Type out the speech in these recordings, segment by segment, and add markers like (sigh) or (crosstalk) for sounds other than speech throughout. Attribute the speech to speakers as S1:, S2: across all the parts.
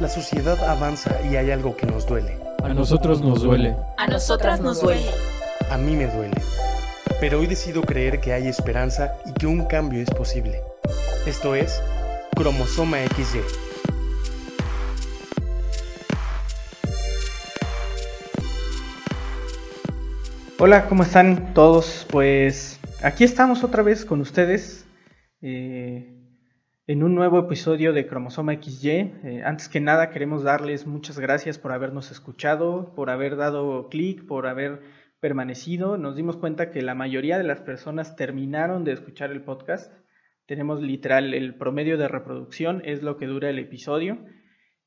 S1: La sociedad avanza y hay algo que nos duele.
S2: A nosotros nos duele.
S3: A nosotras nos duele.
S1: A mí me duele. Pero hoy decido creer que hay esperanza y que un cambio es posible. Esto es Cromosoma XY.
S4: Hola, ¿cómo están todos? Pues aquí estamos otra vez con ustedes eh, en un nuevo episodio de Cromosoma XY. Eh, antes que nada queremos darles muchas gracias por habernos escuchado, por haber dado clic, por haber permanecido. Nos dimos cuenta que la mayoría de las personas terminaron de escuchar el podcast. Tenemos literal el promedio de reproducción, es lo que dura el episodio.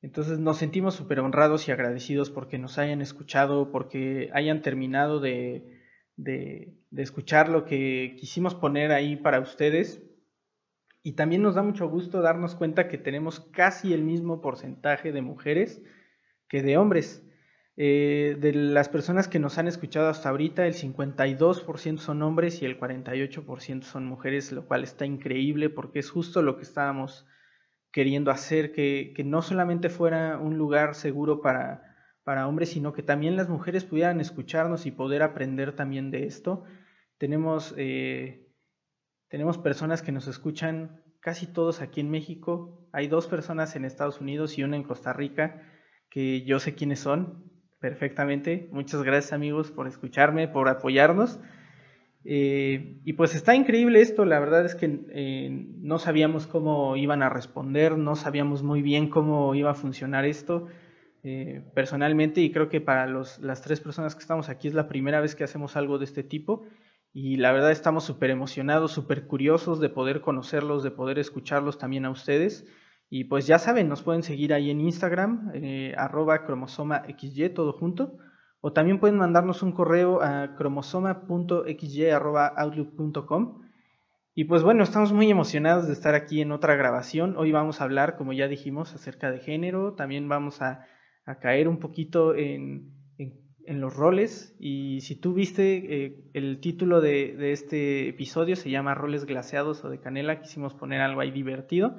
S4: Entonces nos sentimos súper honrados y agradecidos porque nos hayan escuchado, porque hayan terminado de, de, escuchar lo que quisimos poner ahí para ustedes. Y también nos da mucho gusto darnos cuenta que tenemos casi el mismo porcentaje de mujeres que de hombres. Eh, de las personas que nos han escuchado hasta ahorita, el 52% son hombres y el 48% son mujeres, lo cual está increíble porque es justo lo que estábamos queriendo hacer que, no solamente fuera un lugar seguro para, para hombres, sino que también las mujeres pudieran escucharnos y poder aprender también de esto. Tenemos, eh, tenemos personas que nos escuchan casi todos aquí en México. Hay dos personas en Estados Unidos y una en Costa Rica que yo sé quiénes son perfectamente. Muchas gracias amigos por escucharme, por apoyarnos. Eh, y pues está increíble esto, la verdad es que eh, no sabíamos cómo iban a responder, no sabíamos muy bien cómo iba a funcionar esto eh, personalmente y creo que para los, las tres personas que estamos aquí es la primera vez que hacemos algo de este tipo y la verdad estamos súper emocionados, súper curiosos de poder conocerlos, de poder escucharlos también a ustedes. Y pues ya saben, nos pueden seguir ahí en Instagram, arroba cromosoma todo junto o también pueden mandarnos un correo a cromosoma.xy.outlook.com. Y pues bueno, estamos muy emocionados de estar aquí en otra grabación. Hoy vamos a hablar, como ya dijimos, acerca de género. También vamos a, caer un poquito en, los roles. Y si tú viste eh, el título de, de, este episodio, se llama Roles glaseados o de canela. Quisimos poner algo ahí divertido.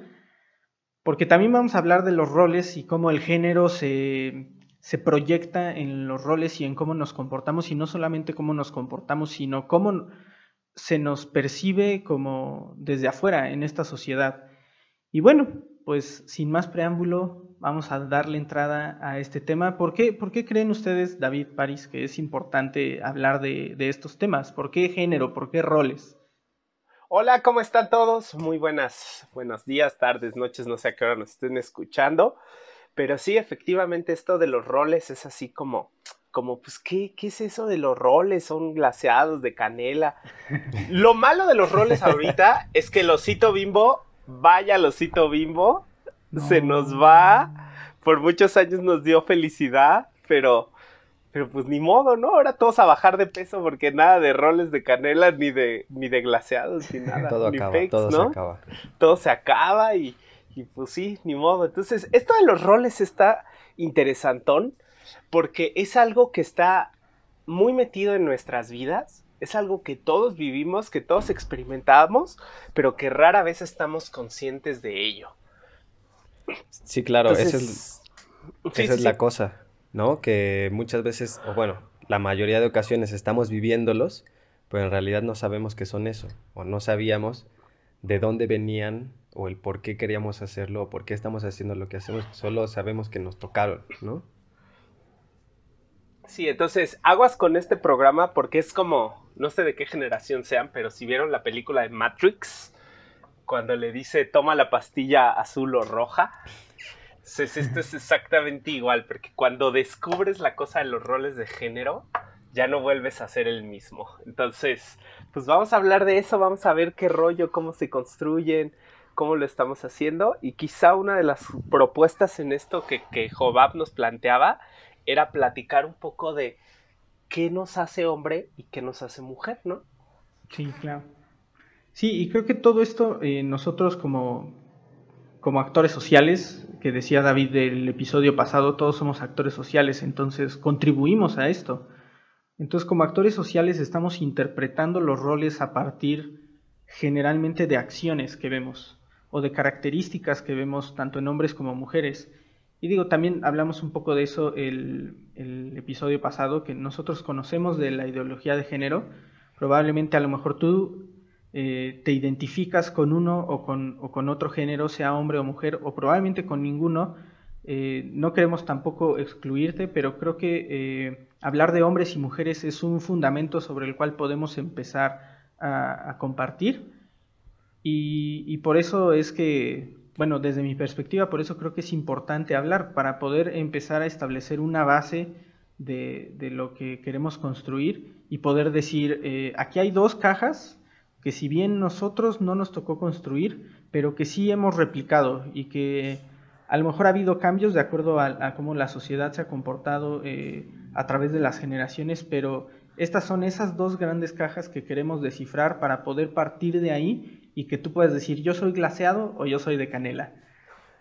S4: Porque también vamos a hablar de los roles y cómo el género se, se proyecta en los roles y en cómo nos comportamos, y no solamente cómo nos comportamos, sino cómo se nos percibe como desde afuera en esta sociedad. Y bueno, pues sin más preámbulo, vamos a darle entrada a este tema. ¿Por qué, por qué creen ustedes, David París, que es importante hablar de, de estos temas? ¿Por qué género? ¿Por qué roles?
S5: Hola, ¿cómo están todos? Muy buenas, buenos días, tardes, noches, no sé a qué hora nos estén escuchando. Pero sí, efectivamente, esto de los roles es así como, como, pues, ¿qué, ¿qué es eso de los roles? Son glaseados de canela. Lo malo de los roles ahorita (laughs) es que el osito bimbo, vaya el osito bimbo, se nos va. Por muchos años nos dio felicidad, pero, pero pues ni modo, ¿no? Ahora todos a bajar de peso porque nada de roles de canela, ni de, ni de glaseados, ni (laughs) nada.
S6: todo
S5: ni
S6: acaba, todo se acaba.
S5: Todo se acaba y y pues sí, ni modo. Entonces, esto de los roles está interesantón porque es algo que está muy metido en nuestras vidas. Es algo que todos vivimos, que todos experimentamos, pero que rara vez estamos conscientes de ello.
S6: Sí, claro, esa es, esa es la cosa, ¿no? Que muchas veces, o bueno, la mayoría de ocasiones estamos viviéndolos, pero en realidad no sabemos qué son eso, o no sabíamos de dónde venían o el por qué queríamos hacerlo o por qué estamos haciendo lo que hacemos, solo sabemos que nos tocaron, ¿no?
S5: Sí, entonces aguas con este programa porque es como, no sé de qué generación sean, pero si vieron la película de Matrix, cuando le dice toma la pastilla azul o roja, entonces esto es exactamente igual, porque cuando descubres la cosa de los roles de género, ya no vuelves a ser el mismo. Entonces, pues vamos a hablar de eso, vamos a ver qué rollo, cómo se construyen, cómo lo estamos haciendo y quizá una de las propuestas en esto que, que Jobab nos planteaba era platicar un poco de qué nos hace hombre y qué nos hace mujer, ¿no?
S4: Sí, claro. Sí, y creo que todo esto eh, nosotros como, como actores sociales, que decía David del episodio pasado, todos somos actores sociales, entonces contribuimos a esto. Entonces como actores sociales estamos interpretando los roles a partir generalmente de acciones que vemos o de características que vemos tanto en hombres como mujeres. Y digo, también hablamos un poco de eso el, episodio pasado, que nosotros conocemos de la ideología de género. Probablemente a lo mejor tú eh, te identificas con uno o con, otro género, sea hombre o mujer, o probablemente con ninguno. Eh, no queremos tampoco excluirte, pero creo que eh, hablar de hombres y mujeres es un fundamento sobre el cual podemos empezar a, compartir. y, por eso es que bueno, desde mi perspectiva, por eso creo que es importante hablar para poder empezar a establecer una base de, lo que queremos construir y poder decir, aquí hay dos cajas que si bien nosotros no nos tocó construir, pero que sí hemos replicado y que a lo mejor ha habido cambios de acuerdo a, cómo la sociedad se ha comportado eh, a través de las generaciones, pero estas son esas dos grandes cajas que queremos descifrar para poder partir de ahí y que tú puedas decir yo soy glaseado o yo soy de canela.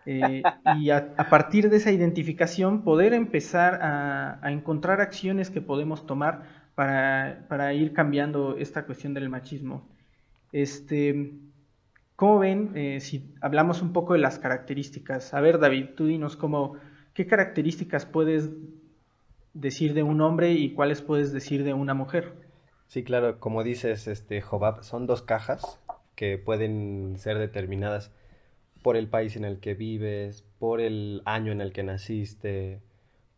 S4: Eh, y a, partir de esa identificación poder empezar a, encontrar acciones que podemos tomar para, ir cambiando esta cuestión del machismo. Este, ¿Cómo ven eh, si hablamos un poco de las características? A ver, David, tú dinos cómo, qué características puedes decir de un hombre y cuáles puedes decir de una mujer.
S6: Sí, claro, como dices, este, Jobab, son dos cajas que pueden ser determinadas por el país en el que vives, por el año en el que naciste,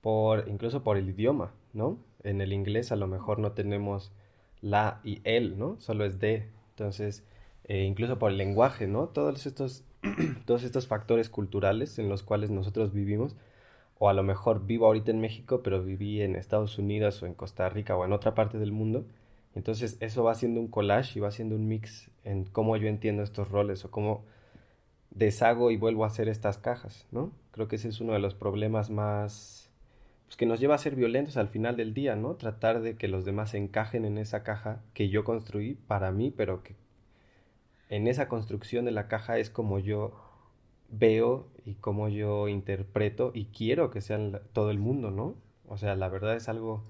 S6: por incluso por el idioma, ¿no? En el inglés a lo mejor no tenemos la y el, ¿no? Solo es de. Entonces, eh, incluso por el lenguaje, ¿no? Todos estos, (clears throat) todos estos factores culturales en los cuales nosotros vivimos, o a lo mejor vivo ahorita en México, pero viví en Estados Unidos o en Costa Rica o en otra parte del mundo, entonces eso va haciendo un collage y va haciendo un mix en cómo yo entiendo estos roles o cómo deshago y vuelvo a hacer estas cajas, ¿no? Creo que ese es uno de los problemas más pues, que nos lleva a ser violentos al final del día, ¿no? Tratar de que los demás encajen en esa caja que yo construí para mí, pero que en esa construcción de la caja es como yo veo y como yo interpreto y quiero que sean todo el mundo, ¿no? O sea, la verdad es algo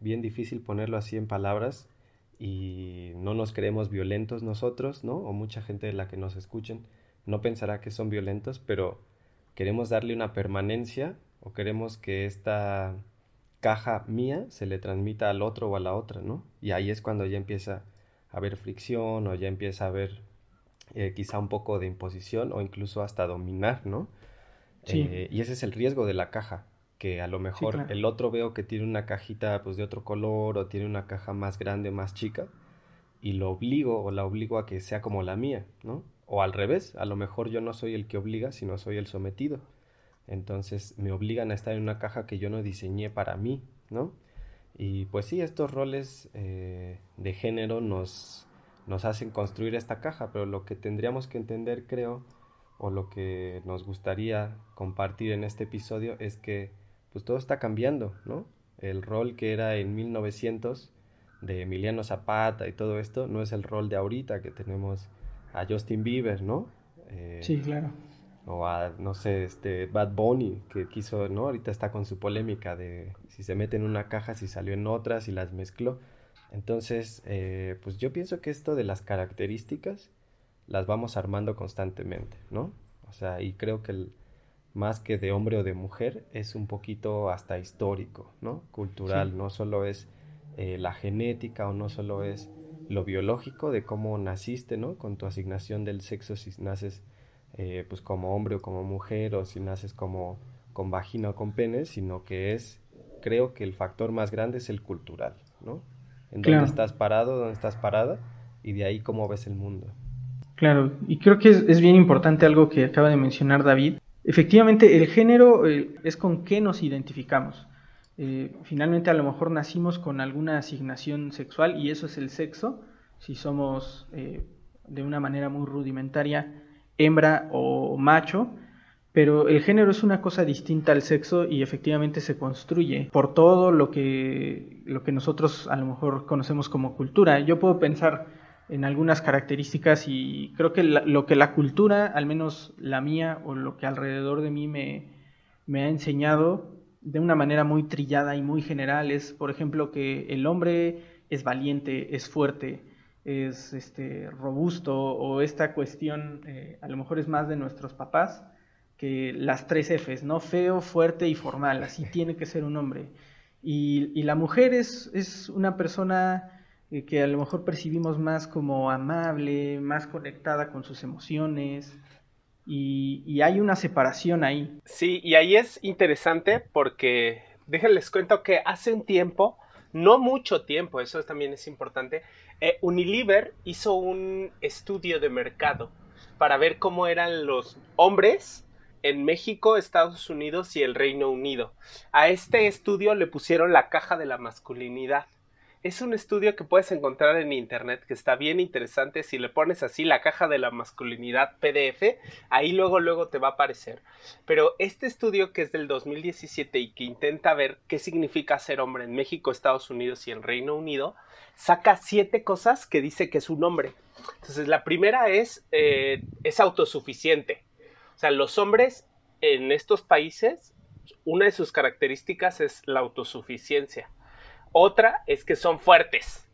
S6: bien difícil ponerlo así en palabras y no nos creemos violentos nosotros, ¿no? O mucha gente de la que nos escuchen no pensará que son violentos, pero queremos darle una permanencia o queremos que esta caja mía se le transmita al otro o a la otra, ¿no? Y ahí es cuando ya empieza a haber fricción o ya empieza a haber eh, quizá un poco de imposición o incluso hasta dominar, ¿no? Eh, y ese es el riesgo de la caja, que a lo mejor el otro veo que tiene una cajita pues de otro color o tiene una caja más grande, más chica y lo obligo o la obligo a que sea como la mía, ¿no? O al revés, a lo mejor yo no soy el que obliga, sino soy el sometido. Entonces me obligan a estar en una caja que yo no diseñé para mí, ¿no? Y pues sí, estos roles eh, de género nos, nos hacen construir esta caja, pero lo que tendríamos que entender, creo, o lo que nos gustaría compartir en este episodio es que pues todo está cambiando, ¿no? El rol que era en 1900 de Emiliano Zapata y todo esto no es el rol de ahorita que tenemos a Justin Bieber, ¿no?
S4: Eh, sí, claro.
S6: O a, no sé, este Bad Bunny, que quiso, ¿no? Ahorita está con su polémica de si se mete en una caja, si salió en otra, si las mezcló. Entonces, eh, pues yo pienso que esto de las características las vamos armando constantemente, ¿no? O sea, y creo que el, más que de hombre o de mujer, es un poquito hasta histórico, ¿no? Cultural, no solo es eh, la genética o no solo es lo biológico de cómo naciste, ¿no? Con tu asignación del sexo, si naces eh, pues como hombre o como mujer o si naces como con vagina o con pene, sino que es, creo que el factor más grande es el cultural, ¿no? En dónde estás parado, dónde estás parada y de ahí cómo ves el mundo.
S4: Claro, y creo que es, es bien importante algo que acaba de mencionar David, Efectivamente, el género eh, es con qué nos identificamos. Eh, finalmente, a lo mejor nacimos con alguna asignación sexual y eso es el sexo. Si somos eh, de una manera muy rudimentaria hembra o macho, pero el género es una cosa distinta al sexo y efectivamente se construye por todo lo que, lo que nosotros a lo mejor conocemos como cultura. Yo puedo pensar en algunas características y creo que lo que la cultura, al menos la mía o lo que alrededor de mí me, me ha enseñado de una manera muy trillada y muy general es, por ejemplo, que el hombre es valiente, es fuerte, es este, robusto o esta cuestión eh, a lo mejor es más de nuestros papás, que las tres Fs, ¿no? Feo, fuerte y formal, así (laughs) tiene que ser un hombre. Y, la mujer es, es una persona eh, que a lo mejor percibimos más como amable, más conectada con sus emociones, y, y, hay una separación ahí.
S5: Sí, y ahí es interesante porque, déjenles cuento que hace un tiempo, no mucho tiempo, eso también es importante, eh, Unilever hizo un estudio de mercado para ver cómo eran los hombres en México, Estados Unidos y el Reino Unido. A este estudio le pusieron la caja de la masculinidad. Es un estudio que puedes encontrar en internet que está bien interesante. Si le pones así la caja de la masculinidad PDF, ahí luego luego te va a aparecer. Pero este estudio que es del 2017 y que intenta ver qué significa ser hombre en México, Estados Unidos y el Reino Unido, saca siete cosas que dice que es un hombre. Entonces la primera es eh, es autosuficiente. O sea, los hombres en estos países, una de sus características es la autosuficiencia. Otra es que son fuertes.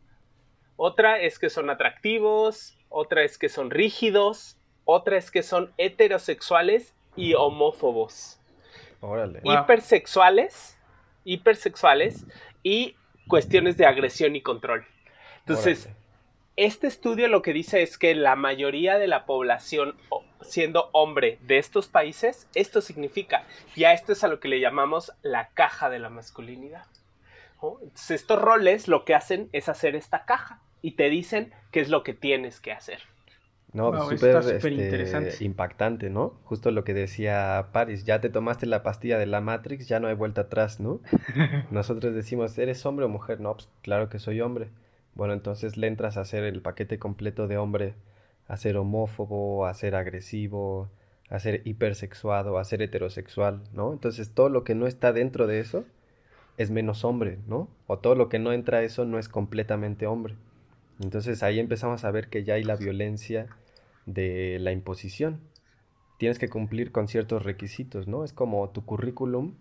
S5: Otra es que son atractivos. Otra es que son rígidos. Otra es que son heterosexuales y homófobos. Órale. Hipersexuales. Hipersexuales y cuestiones de agresión y control. Entonces, este estudio lo que dice es que la mayoría de la población siendo hombre de estos países, esto significa, y a esto es a lo que le llamamos la caja de la masculinidad. Entonces, estos roles lo que hacen es hacer esta caja y te dicen qué es lo que tienes que hacer.
S6: No, súper este, impactante, ¿no? Justo lo que decía Paris, ya te tomaste la pastilla de la Matrix, ya no hay vuelta atrás, ¿no? (laughs) Nosotros decimos, ¿eres hombre o mujer? No, pues claro que soy hombre. Bueno, entonces le entras a hacer el paquete completo de hombre, a ser homófobo, a ser agresivo, a ser hipersexuado, a ser heterosexual, ¿no? Entonces todo lo que no está dentro de eso es menos hombre, ¿no? O todo lo que no entra a eso no es completamente hombre. Entonces ahí empezamos a ver que ya hay la violencia de la imposición. Tienes que cumplir con ciertos requisitos, ¿no? Es como tu currículum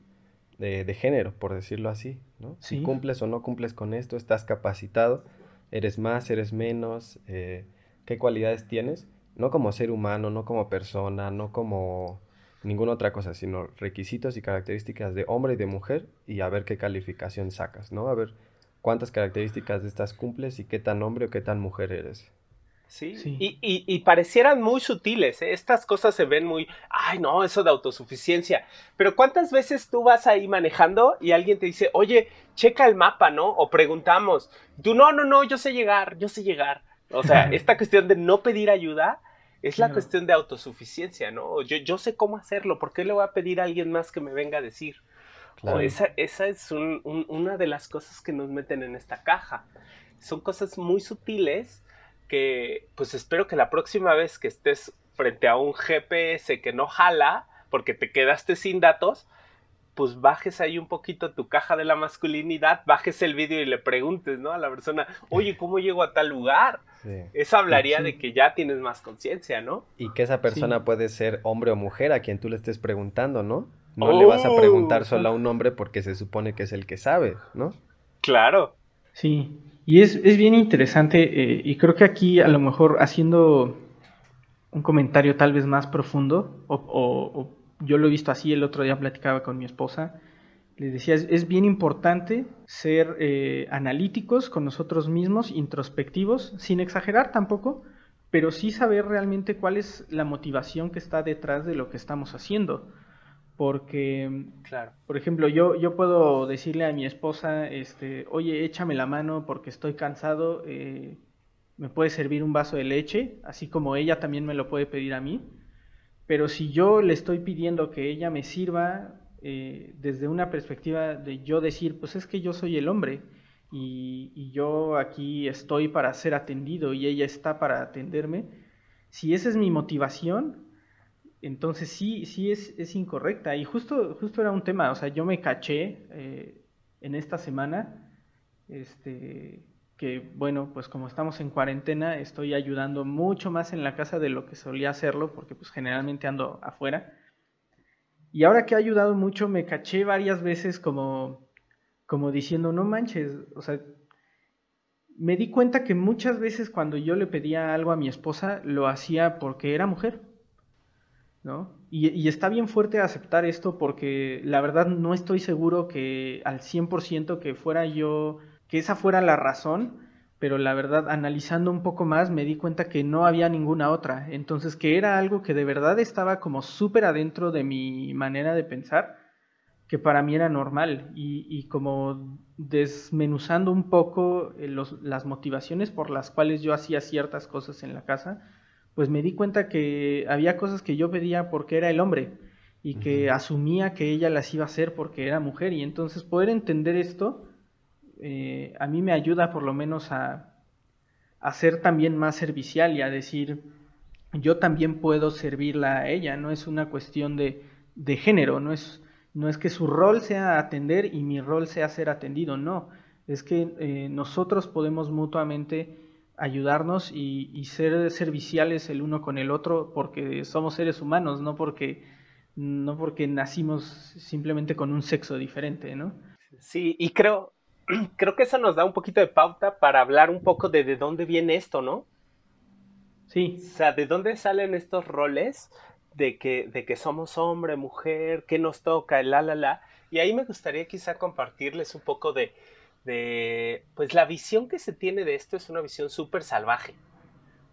S6: de, género, por decirlo así, ¿no? Si cumples o no cumples con esto, estás capacitado, eres más, eres menos, eh, qué cualidades tienes, no como ser humano, no como persona, no como ninguna otra cosa, sino requisitos y características de hombre y de mujer y a ver qué calificación sacas, ¿no? A ver cuántas características de estas cumples y qué tan hombre o qué tan mujer eres.
S5: Sí, Y, y, parecieran muy sutiles, ¿eh? estas cosas se ven muy, ay no, eso de autosuficiencia, pero ¿cuántas veces tú vas ahí manejando y alguien te dice, oye, checa el mapa, ¿no? O preguntamos, tú no, no, no, yo sé llegar, yo sé llegar. O sea, (laughs) esta cuestión de no pedir ayuda es la cuestión de autosuficiencia, ¿no? Yo, yo sé cómo hacerlo, ¿por qué le voy a pedir a alguien más que me venga a decir? O esa, esa es una de las cosas que nos meten en esta caja. Son cosas muy sutiles que, pues espero que la próxima vez que estés frente a un GPS que no jala, porque te quedaste sin datos, pues bajes ahí un poquito tu caja de la masculinidad, bajes el vídeo y le preguntes, ¿no? A la persona, oye, (laughs) ¿cómo llego a tal lugar? Eso hablaría de que ya tienes más conciencia, ¿no?
S6: Y que esa persona puede ser hombre o mujer a quien tú le estés preguntando, ¿no? No le vas a preguntar solo a un hombre porque se supone que es el que sabe, ¿no?
S5: Claro.
S4: Sí, y es, es bien interesante eh, y creo que aquí a lo mejor haciendo un comentario tal vez más profundo o yo lo he visto así, el otro día platicaba con mi esposa, le decía, es, bien importante ser eh, analíticos con nosotros mismos, introspectivos, sin exagerar tampoco, pero sí saber realmente cuál es la motivación que está detrás de lo que estamos haciendo. Porque, claro. por ejemplo, yo, yo puedo decirle a mi esposa, este, oye, échame la mano porque estoy cansado, eh, me puede servir un vaso de leche, así como ella también me lo puede pedir a mí pero si yo le estoy pidiendo que ella me sirva eh, desde una perspectiva de yo decir, pues es que yo soy el hombre y, yo aquí estoy para ser atendido y ella está para atenderme, si esa es mi motivación, entonces sí, sí es, es incorrecta. Y justo, justo era un tema, o sea, yo me caché eh, en esta semana, este, que bueno, pues como estamos en cuarentena, estoy ayudando mucho más en la casa de lo que solía hacerlo, porque pues generalmente ando afuera. Y ahora que ha ayudado mucho, me caché varias veces como, como diciendo, no manches, o sea, me di cuenta que muchas veces cuando yo le pedía algo a mi esposa, lo hacía porque era mujer. ¿no? Y, está bien fuerte aceptar esto porque la verdad no estoy seguro que al 100% que fuera yo, que esa fuera la razón, pero la verdad analizando un poco más me di cuenta que no había ninguna otra, entonces que era algo que de verdad estaba como súper adentro de mi manera de pensar, que para mí era normal. Y, como desmenuzando un poco eh, las motivaciones por las cuales yo hacía ciertas cosas en la casa, pues me di cuenta que había cosas que yo pedía porque era el hombre y que asumía que ella las iba a hacer porque era mujer. Y entonces poder entender esto eh, a mí me ayuda por lo menos a, a ser también más servicial y a decir yo también puedo servirla a ella, no es una cuestión de, género, no es, no es que su rol sea atender y mi rol sea ser atendido, no, es que eh, nosotros podemos mutuamente ayudarnos y, ser serviciales el uno con el otro porque somos seres humanos, no porque, no porque nacimos simplemente con un sexo diferente, ¿no?
S5: Sí, y creo, (clears throat) creo que eso nos da un poquito de pauta para hablar un poco de de dónde viene esto, ¿no?
S4: Sí.
S5: O sea, ¿de dónde salen estos roles de que, de que somos hombre, mujer, qué nos toca, la, la, la? Y ahí me gustaría quizá compartirles un poco de, de, pues la visión que se tiene de esto es una visión súper salvaje.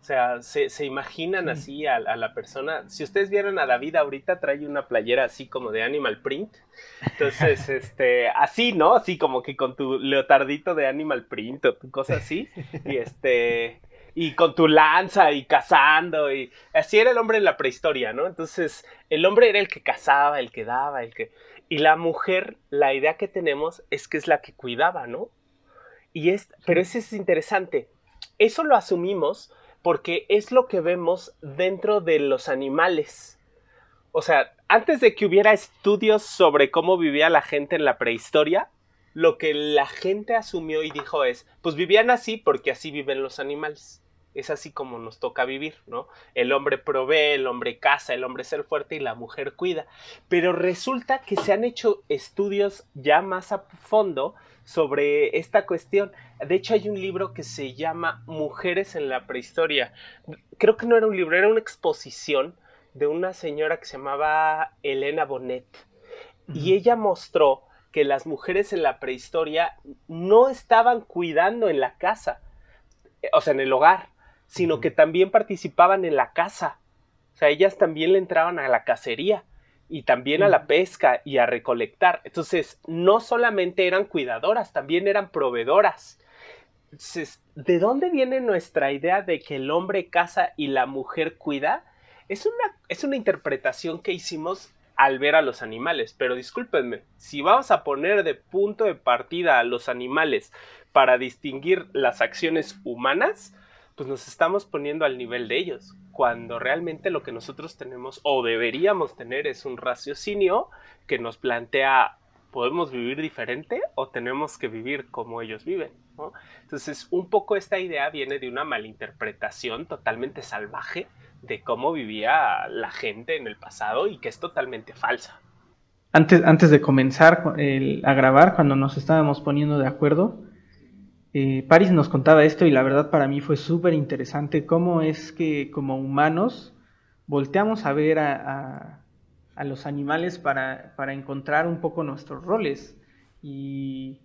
S5: O sea, se, se imaginan así a, la persona. Si ustedes vieron a David ahorita, trae una playera así como de Animal Print. Entonces, (laughs) este, así, ¿no? Así como que con tu leotardito de Animal Print o cosa así. Y este, y con tu lanza y cazando. Y así era el hombre en la prehistoria, ¿no? Entonces, el hombre era el que cazaba, el que daba, el que. Y la mujer, la idea que tenemos es que es la que cuidaba, ¿no? Y es, pero eso es interesante. Eso lo asumimos porque es lo que vemos dentro de los animales. O sea, antes de que hubiera estudios sobre cómo vivía la gente en la prehistoria, lo que la gente asumió y dijo es, pues vivían así porque así viven los animales es así como nos toca vivir, ¿no? El hombre provee, el hombre caza, el hombre es el fuerte y la mujer cuida. Pero resulta que se han hecho estudios ya más a fondo sobre esta cuestión. De hecho, hay un libro que se llama Mujeres en la prehistoria. Creo que no era un libro, era una exposición de una señora que se llamaba Elena Bonet. Y ella mostró que las mujeres en la prehistoria no estaban cuidando en la casa, o sea, en el hogar, sino que también participaban en la caza. O sea, ellas también le entraban a la cacería y también a la pesca y a recolectar. Entonces, no solamente eran cuidadoras, también eran proveedoras. Entonces, ¿de dónde viene nuestra idea de que el hombre caza y la mujer cuida? Es una, es una interpretación que hicimos al ver a los animales, pero discúlpenme, si vamos a poner de punto de partida a los animales para distinguir las acciones humanas, pues nos estamos poniendo al nivel de ellos, cuando realmente lo que nosotros tenemos o deberíamos tener es un raciocinio que nos plantea, ¿podemos vivir diferente o tenemos que vivir como ellos viven? Entonces, un poco esta idea viene de una malinterpretación totalmente salvaje de cómo vivía la gente en el pasado y que es totalmente falsa.
S4: Antes, antes de comenzar a grabar, cuando nos estábamos poniendo de acuerdo, eh, Paris nos contaba esto y la verdad para mí fue súper interesante cómo es que como humanos volteamos a ver a, los animales para, encontrar un poco nuestros roles y,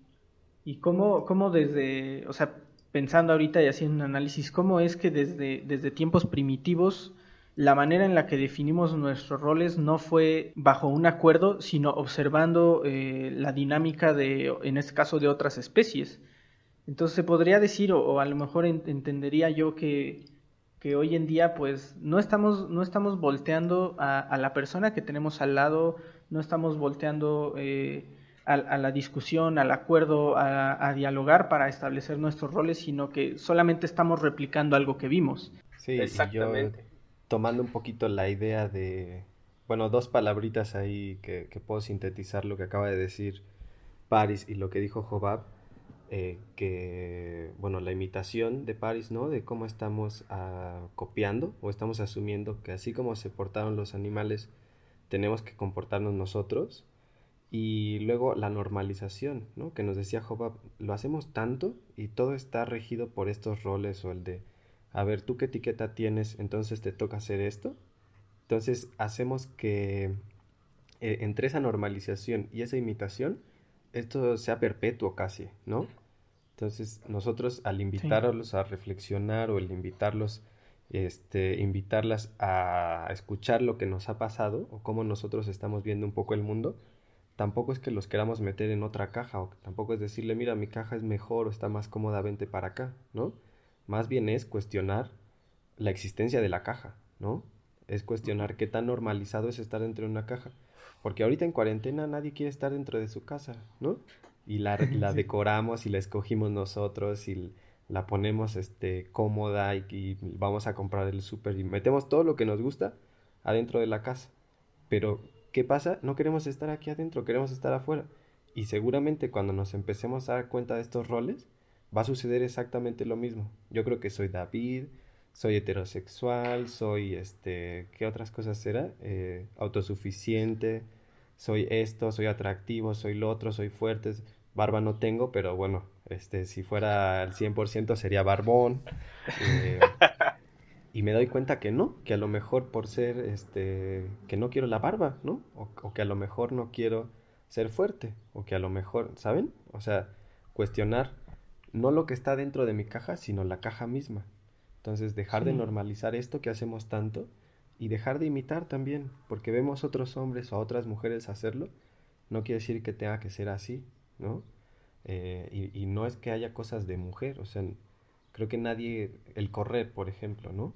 S4: y cómo, cómo, desde, o sea, pensando ahorita y haciendo un análisis, cómo es que desde, desde tiempos primitivos la manera en la que definimos nuestros roles no fue bajo un acuerdo, sino observando eh, la dinámica de, en este caso, de otras especies. Entonces se podría decir, o, a lo mejor entendería yo que, hoy en día pues no estamos, no estamos volteando a, la persona que tenemos al lado, no estamos volteando eh, a, la discusión, al acuerdo, a, dialogar para establecer nuestros roles, sino que solamente estamos replicando algo que vimos.
S6: Sí, exactamente. tomando un poquito la idea de, bueno, dos palabritas ahí que, que puedo sintetizar lo que acaba de decir Paris y lo que dijo Jobab eh, que, bueno, la imitación de Paris, ¿no? De cómo estamos ah, copiando o estamos asumiendo que así como se portaron los animales, tenemos que comportarnos nosotros. Y luego la normalización, ¿no? Que nos decía Job, lo hacemos tanto y todo está regido por estos roles o el de, a ver, ¿tú qué etiqueta tienes? Entonces te toca hacer esto. Entonces hacemos que eh, entre esa normalización y esa imitación, esto sea perpetuo casi, ¿no? Entonces nosotros al invitarlos a reflexionar o al invitarlos, este, invitarlas a escuchar lo que nos ha pasado o cómo nosotros estamos viendo un poco el mundo, tampoco es que los queramos meter en otra caja o tampoco es decirle, mira, mi caja es mejor o está más cómoda, vente para acá, ¿no? Más bien es cuestionar la existencia de la caja, ¿no? Es cuestionar qué tan normalizado es estar dentro de una caja. Porque ahorita en cuarentena nadie quiere estar dentro de su casa, ¿no? Y la, (laughs) la decoramos y la escogimos nosotros y la ponemos este, cómoda y, y vamos a comprar el súper y metemos todo lo que nos gusta adentro de la casa. Pero, ¿qué pasa? No queremos estar aquí adentro, queremos estar afuera. Y seguramente cuando nos empecemos a dar cuenta de estos roles, va a suceder exactamente lo mismo. Yo creo que soy David, soy heterosexual, soy, este, ¿qué otras cosas será? Eh, autosuficiente, soy esto, soy atractivo, soy lo otro, soy fuerte. Barba no tengo, pero bueno, este, si fuera al 100% sería barbón. Eh, y me doy cuenta que no, que a lo mejor por ser, este, que no quiero la barba, ¿no? O, o que a lo mejor no quiero ser fuerte, o que a lo mejor, ¿saben? O sea, cuestionar no lo que está dentro de mi caja, sino la caja misma. Entonces, dejar de normalizar esto que hacemos tanto y dejar de imitar también, porque vemos otros hombres o otras mujeres hacerlo, no quiere decir que tenga que ser así, ¿no? Eh, y, no es que haya cosas de mujer, o sea, creo que nadie, el correr, por ejemplo, ¿no?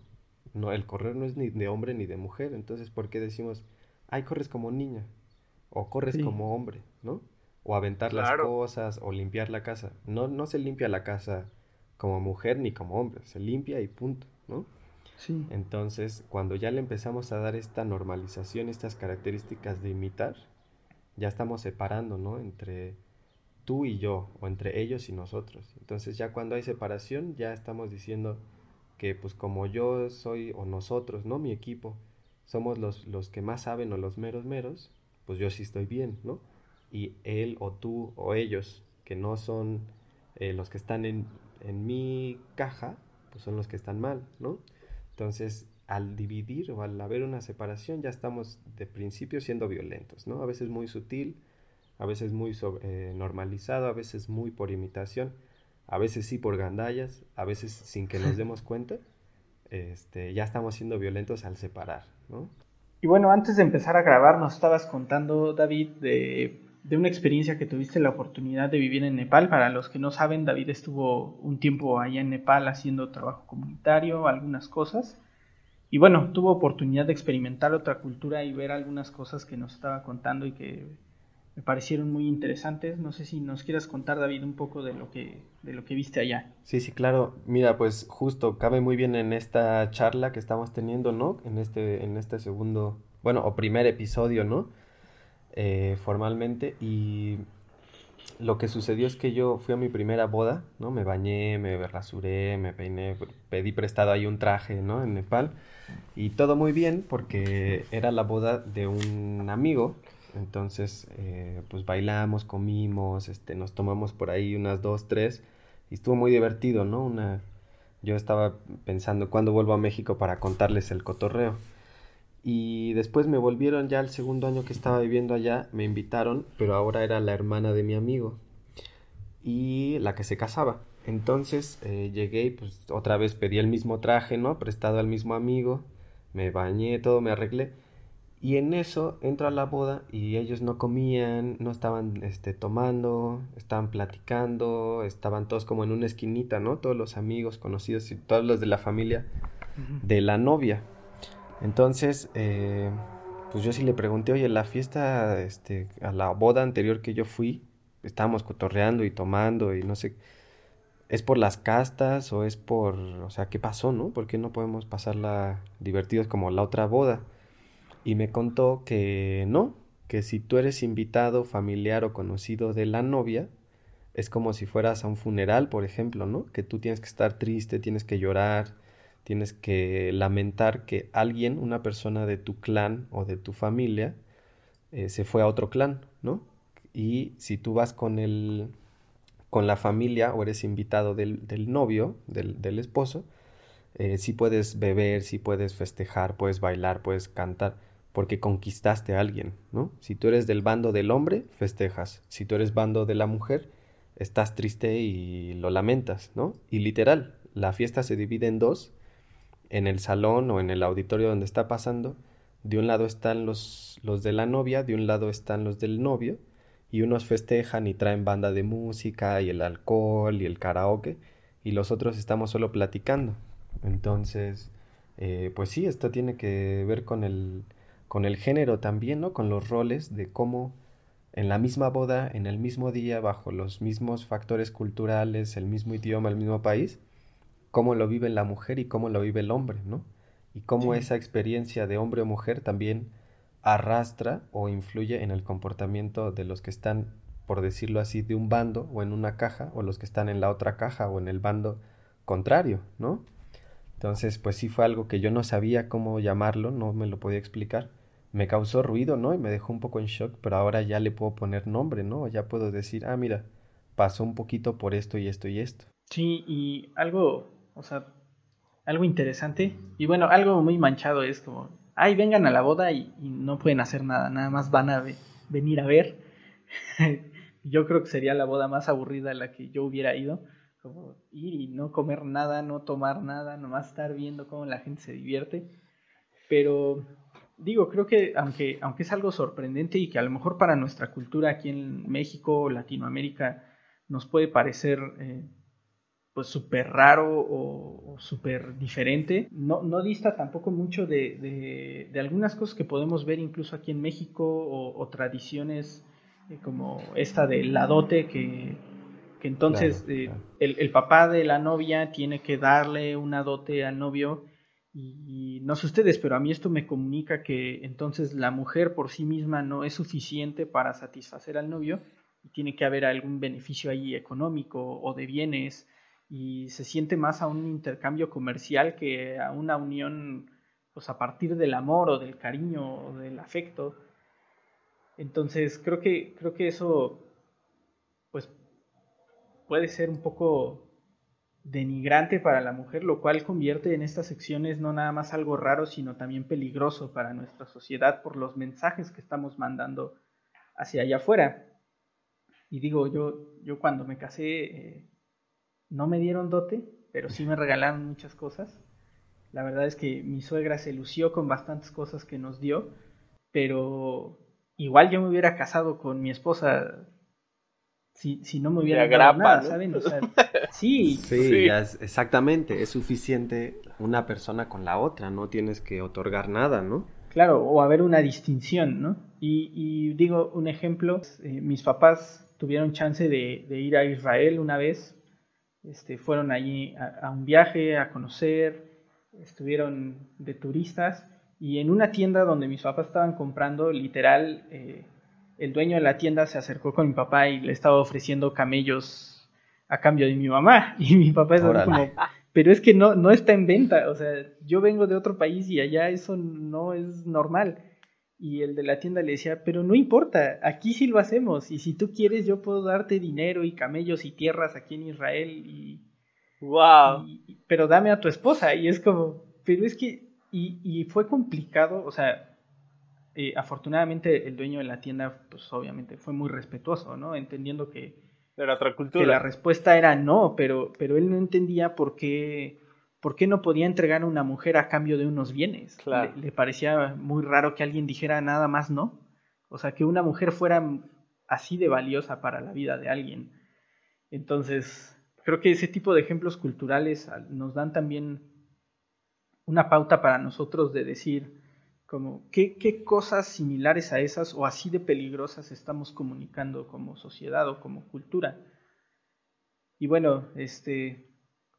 S6: No, el correr no es ni de hombre ni de mujer, entonces, ¿por qué decimos, ay, corres como niña? O corres como hombre, ¿no? O aventar las cosas, o limpiar la casa. No, no se limpia la casa como mujer ni como hombre, se limpia y punto, ¿no? Sí. Entonces, cuando ya le empezamos a dar esta normalización, estas características de imitar, ya estamos separando, ¿no? Entre tú y yo, o entre ellos y nosotros. Entonces, ya cuando hay separación, ya estamos diciendo que, pues, como yo soy, o nosotros, ¿no? Mi equipo, somos los, los que más saben o los meros meros, pues yo sí estoy bien, ¿no? Y él o tú o ellos, que no son eh, los que están en, en mi caja, pues son los que están mal, ¿no? Entonces, al dividir o al haber una separación, ya estamos de principio siendo violentos, ¿no? A veces muy sutil, a veces muy eh, normalizado, a veces muy por imitación, a veces sí por gandallas, a veces sin que nos (laughs) demos cuenta, este, ya estamos siendo violentos al separar, ¿no?
S4: Y bueno, antes de empezar a grabar, nos estabas contando, David, de de una experiencia que tuviste la oportunidad de vivir en Nepal. Para los que no saben, David estuvo un tiempo allá en Nepal haciendo trabajo comunitario, algunas cosas. Y bueno, tuvo oportunidad de experimentar otra cultura y ver algunas cosas que nos estaba contando y que me parecieron muy interesantes. No sé si nos quieras contar, David, un poco de lo que, de lo que viste allá.
S6: Sí, sí, claro. Mira, pues justo cabe muy bien en esta charla que estamos teniendo, ¿no? En este, en este segundo, bueno, o primer episodio, ¿no? Eh, formalmente y lo que sucedió es que yo fui a mi primera boda, ¿no? Me bañé, me rasuré, me peiné, pedí prestado ahí un traje, ¿no? En Nepal. Y todo muy bien porque era la boda de un amigo. Entonces, eh, pues bailamos, comimos, este, nos tomamos por ahí unas dos, tres. Y estuvo muy divertido, ¿no? Una... Yo estaba pensando cuándo vuelvo a México para contarles el cotorreo. Y después me volvieron ya el segundo año que estaba viviendo allá, me invitaron, pero ahora era la hermana de mi amigo y la que se casaba. Entonces eh, llegué pues otra vez pedí el mismo traje, ¿no? Prestado al mismo amigo, me bañé, todo me arreglé. Y en eso entro a la boda y ellos no comían, no estaban este, tomando, estaban platicando, estaban todos como en una esquinita, ¿no? Todos los amigos, conocidos y todos los de la familia de la novia. Entonces, eh, pues yo sí le pregunté, oye, la fiesta, este, a la boda anterior que yo fui, estábamos cotorreando y tomando y no sé, ¿es por las castas o es por, o sea, qué pasó, no? ¿Por qué no podemos pasarla divertidos como la otra boda? Y me contó que no, que si tú eres invitado, familiar o conocido de la novia, es como si fueras a un funeral, por ejemplo, ¿no? Que tú tienes que estar triste, tienes que llorar, tienes que lamentar que alguien, una persona de tu clan o de tu familia, eh, se fue a otro clan, ¿no? Y si tú vas con el, con la familia o eres invitado del, novio, del, esposo, eh, sí puedes beber, sí puedes festejar, puedes bailar, puedes cantar, porque conquistaste a alguien, ¿no? Si tú eres del bando del hombre, festejas. Si tú eres bando de la mujer, estás triste y lo lamentas, ¿no? Y literal, la fiesta se divide en dos, en el salón o en el auditorio donde está pasando. De un lado están los, los de la novia, de un lado están los del novio, y unos festejan y traen banda de música y el alcohol y el karaoke, y los otros estamos solo platicando. Entonces, eh, pues sí, esto tiene que ver con el, con el género también, ¿no? Con los roles de cómo en la misma boda, en el mismo día, bajo los mismos factores culturales, el mismo idioma, el mismo país, cómo lo vive la mujer y cómo lo vive el hombre, ¿no? Y cómo esa experiencia de hombre o mujer también arrastra o influye en el comportamiento de los que están, por decirlo así, de un bando o en una caja, o los que están en la otra caja o en el bando contrario, ¿no? Entonces, pues sí fue algo que yo no sabía cómo llamarlo, no me lo podía explicar. Me causó ruido, ¿no? Y me dejó un poco en shock, pero ahora ya le puedo poner nombre, ¿no? Ya puedo decir, ah, mira, pasó un poquito por esto y esto y esto.
S4: Sí, y algo, o sea, algo interesante, y bueno, algo muy manchado es como, ay, vengan a la boda y, no pueden hacer nada, nada más van a venir a ver. (laughs) yo creo que sería la boda más aburrida a la que yo hubiera ido como ir y no comer nada, no tomar nada, nomás estar viendo cómo la gente se divierte. Pero digo, creo que aunque, aunque es algo sorprendente y que a lo mejor para nuestra cultura aquí en México o Latinoamérica nos puede parecer eh, pues súper raro o, súper diferente, no, no, dista tampoco mucho de, de, algunas cosas que podemos ver incluso aquí en México o, tradiciones eh, como esta del ladote que que entonces eh, El, papá de la novia tiene que darle una dote al novio y, no sé ustedes, pero a mí esto me comunica que entonces la mujer por sí misma no es suficiente para satisfacer al novio y tiene que haber algún beneficio ahí económico o de bienes y se siente más a un intercambio comercial que a una unión pues a partir del amor o del cariño o del afecto. Entonces creo que creo que eso pues puede ser un poco denigrante para la mujer, lo cual convierte en estas secciones no nada más algo raro, sino también peligroso para nuestra sociedad por los mensajes que estamos mandando hacia allá afuera. Y digo, yo, yo cuando me casé eh, no me dieron dote, pero sí me regalaron muchas cosas. La verdad es que mi suegra se lució con bastantes cosas que nos dio, pero igual yo me hubiera casado con mi esposa si, si no me hubiera dado nada, ¿saben? (laughs) sí,
S6: sí, exactamente, es suficiente una persona con la otra, no tienes que otorgar nada, ¿no?
S4: Claro, o haber una distinción, ¿no? Y, digo un ejemplo, eh, mis papás tuvieron chance de, ir a Israel una vez, este, fueron allí a, un viaje, a conocer, estuvieron de turistas y en una tienda donde mis papás estaban comprando, literal, eh, el dueño de la tienda se acercó con mi papá y le estaba ofreciendo camellos a cambio de mi mamá. (laughs) Y mi papá es como, pero es que no, no está en venta. O sea, yo vengo de otro país y allá eso no es normal. Y el de la tienda le decía, pero no importa, aquí sí lo hacemos. Y si tú quieres, yo puedo darte dinero y camellos y tierras aquí en Israel. Y,
S5: wow.
S4: pero dame a tu esposa. Y es como, pero es que, y, y fue complicado, o sea, eh, afortunadamente el dueño de la tienda, pues obviamente fue muy respetuoso, ¿no? Entendiendo que,
S5: otra cultura.
S4: la respuesta era no, pero, pero él no entendía por qué, por qué no podía entregar a una mujer a cambio de unos bienes. Le, parecía muy raro que alguien dijera nada más no. O sea, que una mujer fuera así de valiosa para la vida de alguien. Entonces, creo que ese tipo de ejemplos culturales nos dan también una pauta para nosotros de decir, como ¿qué, qué, cosas similares a esas o así de peligrosas estamos comunicando como sociedad o como cultura. Y bueno, este,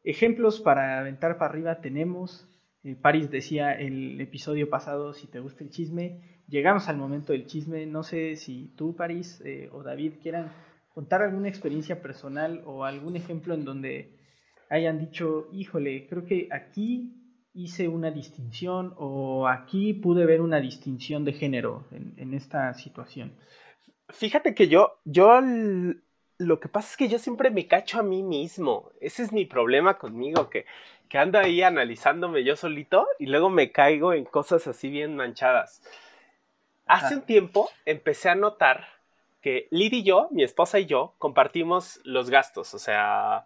S4: ejemplos para aventar para arriba tenemos. Eh, Paris decía el episodio pasado, si te gusta el chisme, llegamos al momento del chisme. No sé si tú, Paris, eh, o David quieran contar alguna experiencia personal o algún ejemplo en donde hayan dicho, híjole, creo que aquí hice una distinción o aquí pude ver una distinción de género en, esta situación?
S5: Fíjate que yo, yo lo que pasa es que yo siempre me cacho a mí mismo. Ese es mi problema conmigo, que, que ando ahí analizándome yo solito y luego me caigo en cosas así bien manchadas. Hace un tiempo empecé a notar que Lid y yo, mi esposa y yo, compartimos los gastos, o sea,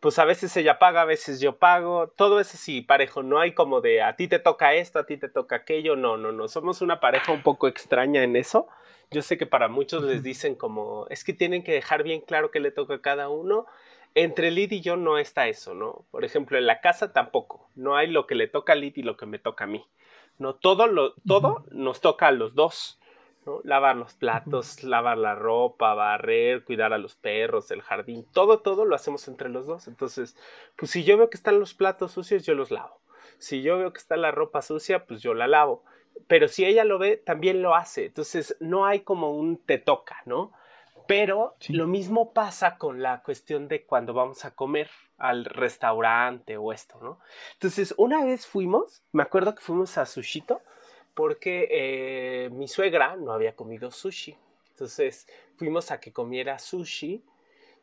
S5: pues a veces ella paga, a veces yo pago, todo es así parejo, no hay como de a ti te toca esto, a ti te toca aquello, no, no, no, somos una pareja un poco extraña en eso. Yo sé que para muchos les dicen como, es que tienen que dejar bien claro que le toca a cada uno. Entre Lid y yo no está eso, ¿no? Por ejemplo, en la casa tampoco, no hay lo que le toca a Lid y lo que me toca a mí. No, todo, lo, todo nos toca a los dos. Lavar los platos, lavar la ropa, barrer, cuidar a los perros, el jardín, todo, todo lo hacemos entre los dos. Entonces, pues si yo veo que están los platos sucios, yo los lavo. Si yo veo que está la ropa sucia, pues yo la lavo. Pero si ella lo ve, también lo hace. Entonces, no hay como un te toca, ¿no? Pero lo mismo pasa con la cuestión de cuando vamos a comer al restaurante o esto, ¿no? Entonces, una vez fuimos, me acuerdo que fuimos a Sushito, porque eh, mi suegra no había comido sushi. Entonces fuimos a que comiera sushi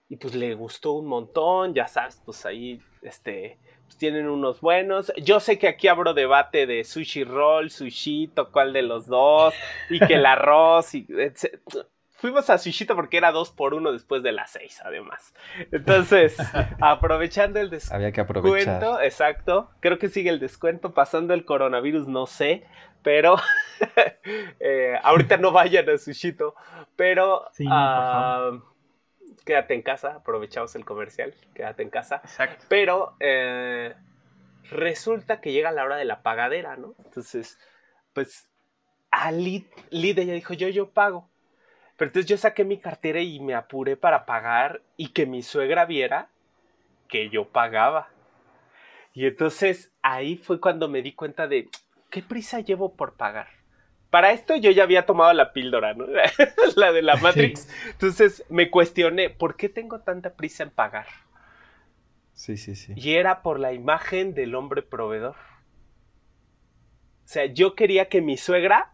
S5: y pues le gustó un montón, ya sabes, pues ahí este, pues tienen unos buenos. Yo sé que aquí abro debate de sushi roll, sushito, cuál de los dos, y que el arroz, y fuimos a Sushito porque era dos por uno después de las seis, además. Entonces, (laughs) aprovechando el descuento.
S6: Había que aprovechar.
S5: Exacto. Creo que sigue el descuento. Pasando el coronavirus, no sé. Pero (laughs) eh, ahorita no vayan a Sushito. Pero ah, quédate en casa. Aprovechamos el comercial. Quédate en casa.
S4: Exacto.
S5: Pero eh, resulta que llega la hora de la pagadera, ¿no? Entonces, pues a Lid, Lid ella dijo, yo, yo pago. Pero entonces yo saqué mi cartera y me apuré para pagar y que mi suegra viera que yo pagaba. Y entonces ahí fue cuando me di cuenta de qué prisa llevo por pagar. Para esto yo ya había tomado la píldora, ¿no? (laughs) la de la Matrix. Entonces me cuestioné, ¿por qué tengo tanta prisa en pagar?
S6: Sí, sí, sí.
S5: Y era por la imagen del hombre proveedor. O sea, yo quería que mi suegra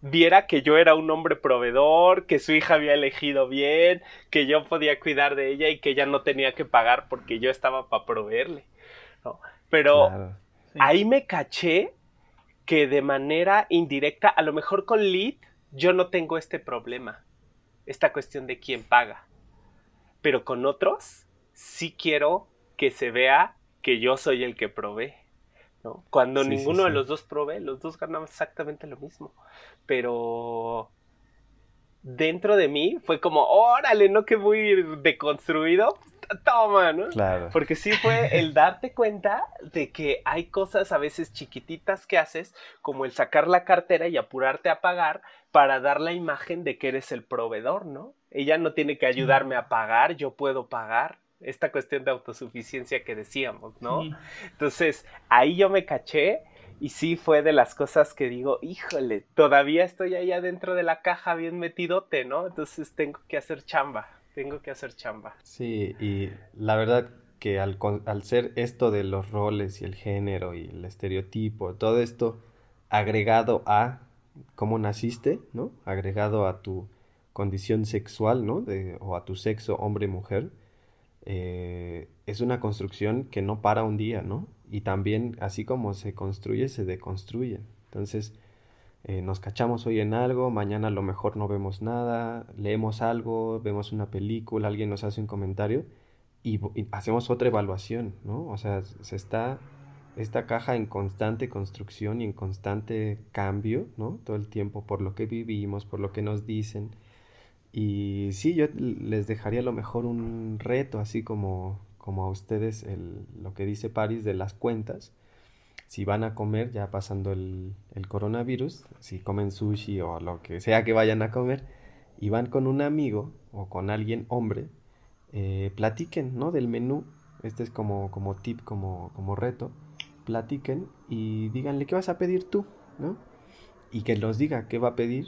S5: viera que yo era un hombre proveedor, que su hija había elegido bien, que yo podía cuidar de ella y que ella no tenía que pagar porque yo estaba para proveerle. Pero ahí me caché que de manera indirecta, a lo mejor con Lead, yo no tengo este problema, esta cuestión de quién paga. Pero con otros, sí quiero que se vea que yo soy el que provee. Cuando ninguno de los dos provee, los dos ganamos exactamente lo mismo. Pero dentro de mí fue como, órale, no que muy deconstruido, toma, ¿no?
S6: Claro.
S5: Porque sí fue el darte cuenta de que hay cosas a veces chiquititas que haces, como el sacar la cartera y apurarte a pagar para dar la imagen de que eres el proveedor, ¿no? Ella no tiene que ayudarme a pagar, yo puedo pagar esta cuestión de autosuficiencia que decíamos, ¿no? Entonces, ahí yo me caché y sí fue de las cosas que digo, híjole, todavía estoy ahí adentro de la caja bien metidote, ¿no? Entonces tengo que hacer chamba, tengo que hacer chamba.
S6: Sí, y la verdad que al, al ser esto de los roles y el género y el estereotipo, todo esto agregado a cómo naciste, ¿no? Agregado a tu condición sexual, ¿no? De, o a tu sexo hombre-mujer, eh, es una construcción que no para un día, ¿no? Y también, así como se construye, se deconstruye. Entonces, eh, nos cachamos hoy en algo, mañana a lo mejor no vemos nada, leemos algo, vemos una película, alguien nos hace un comentario y, hacemos otra evaluación, ¿no? O sea, se está esta caja en constante construcción y en constante cambio, ¿no? Todo el tiempo por lo que vivimos, por lo que nos dicen. Y sí, yo les dejaría a lo mejor un reto, así como, como a ustedes lo que dice Paris de las cuentas. Si van a comer, ya pasando el, el, coronavirus, si comen sushi o lo que sea que vayan a comer, y van con un amigo o con alguien hombre, eh, platiquen, ¿no? Del menú. Este es como, como tip, como, como reto. Platiquen y díganle qué vas a pedir tú, ¿no? Y que los diga qué va a pedir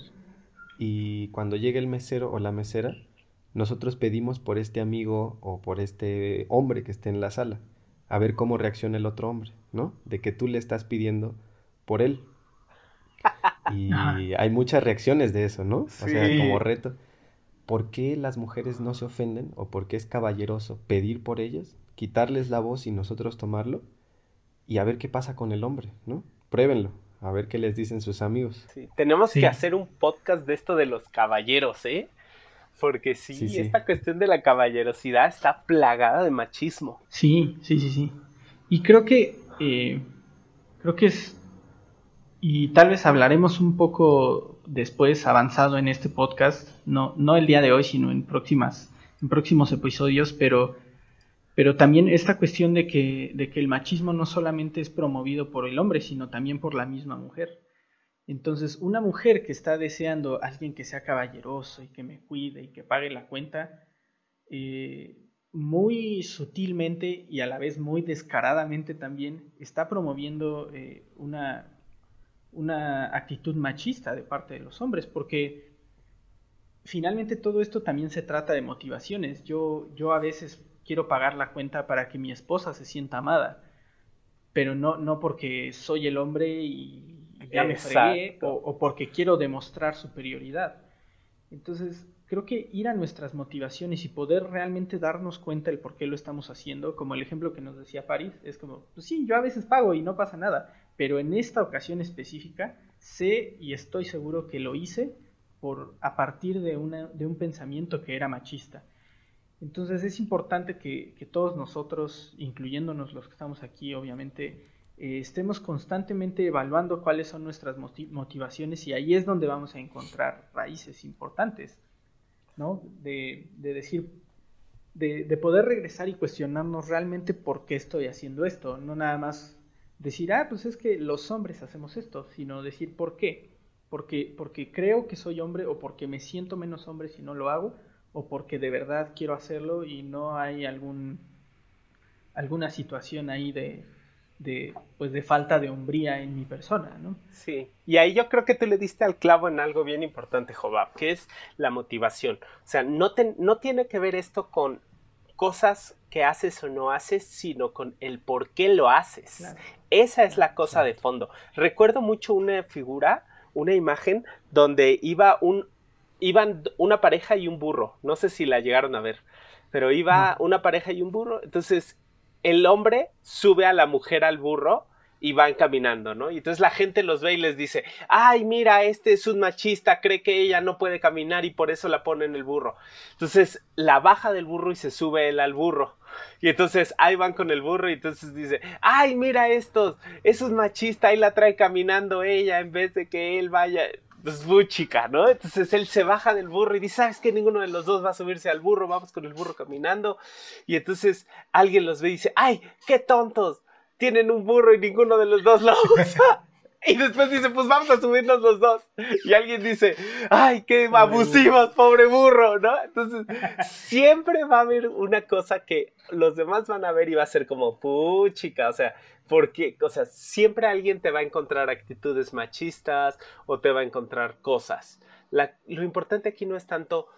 S6: y cuando llegue el mesero o la mesera, nosotros pedimos por este amigo o por este hombre que esté en la sala, a ver cómo reacciona el otro hombre, ¿no? De que tú le estás pidiendo por él. (laughs) Y hay muchas reacciones de eso, ¿no? O sea, como reto. ¿Por qué las mujeres no se ofenden o por qué es caballeroso pedir por ellas quitarles la voz y nosotros tomarlo y a ver qué pasa con el hombre, ¿no? Pruébenlo, a ver qué les dicen sus amigos.
S5: Sí, tenemos que hacer un podcast de esto de los caballeros, ¿eh? Porque sí, esta cuestión de la caballerosidad está plagada de machismo.
S4: Sí, sí, sí, sí. Y creo que, eh, creo que es, y tal vez hablaremos un poco después avanzado en este podcast, no, no el día de hoy, sino en próximas, en próximos episodios, pero, pero también esta cuestión de que, de que el machismo no solamente es promovido por el hombre, sino también por la misma mujer. Entonces, una mujer que está deseando a alguien que sea caballeroso y que me cuide y que pague la cuenta, eh, muy sutilmente y a la vez muy descaradamente también está promoviendo eh, una, una actitud machista de parte de los hombres, porque finalmente todo esto también se trata de motivaciones. Yo, yo a veces quiero pagar la cuenta para que mi esposa se sienta amada, pero no, no porque soy el hombre y ya me fregué o, porque quiero demostrar superioridad. Entonces, creo que ir a nuestras motivaciones y poder realmente darnos cuenta del por qué lo estamos haciendo, como el ejemplo que nos decía Paris, es como, pues sí, yo a veces pago y no pasa nada, pero en esta ocasión específica sé y estoy seguro que lo hice por, a partir de, una, de un pensamiento que era machista. Entonces es importante que, que todos nosotros, incluyéndonos los que estamos aquí, obviamente, eh, estemos constantemente evaluando cuáles son nuestras motivaciones y ahí es donde vamos a encontrar raíces importantes, ¿no? De, decir, de, de, poder regresar y cuestionarnos realmente por qué estoy haciendo esto, no nada más decir, ah, pues es que los hombres hacemos esto, sino decir por qué, porque, porque creo que soy hombre o porque me siento menos hombre si no lo hago, o porque de verdad quiero hacerlo y no hay algún alguna situación ahí de, de, pues de falta de hombría en mi persona, ¿no?
S5: Sí, y ahí yo creo que tú le diste al clavo en algo bien importante, Jobab, que es la motivación. O sea, no, no tiene que ver esto con cosas que haces o no haces, sino con el por qué lo haces. Esa es la cosa de fondo. Recuerdo mucho una figura, una imagen, donde iba un, iban una pareja y un burro. No sé si la llegaron a ver, pero iba una pareja y un burro. Entonces el hombre sube a la mujer al burro y van caminando, ¿no? Y entonces la gente los ve y les dice, ay, mira, este es un machista, cree que ella no puede caminar y por eso la pone en el burro. Entonces la baja del burro y se sube él al burro. Y entonces ahí van con el burro y entonces dice, ay, mira estos, es un machista, ahí la trae caminando ella en vez de que él vaya pues muy chica, ¿no? Entonces él se baja del burro y dice, ¿sabes que Ninguno de los dos va a subirse al burro, vamos con el burro caminando. Y entonces alguien los ve y dice, ¡ay, qué tontos! Tienen un burro y ninguno de los dos lo (laughs) usa. Y después dice, pues vamos a subirnos los dos. Y alguien dice, ay, qué abusivos, pobre burro, ¿no? Entonces, siempre va a haber una cosa que los demás van a ver y va a ser como, puchica, o sea, porque, o sea, siempre alguien te va a encontrar actitudes machistas o te va a encontrar cosas. lo importante aquí no es tanto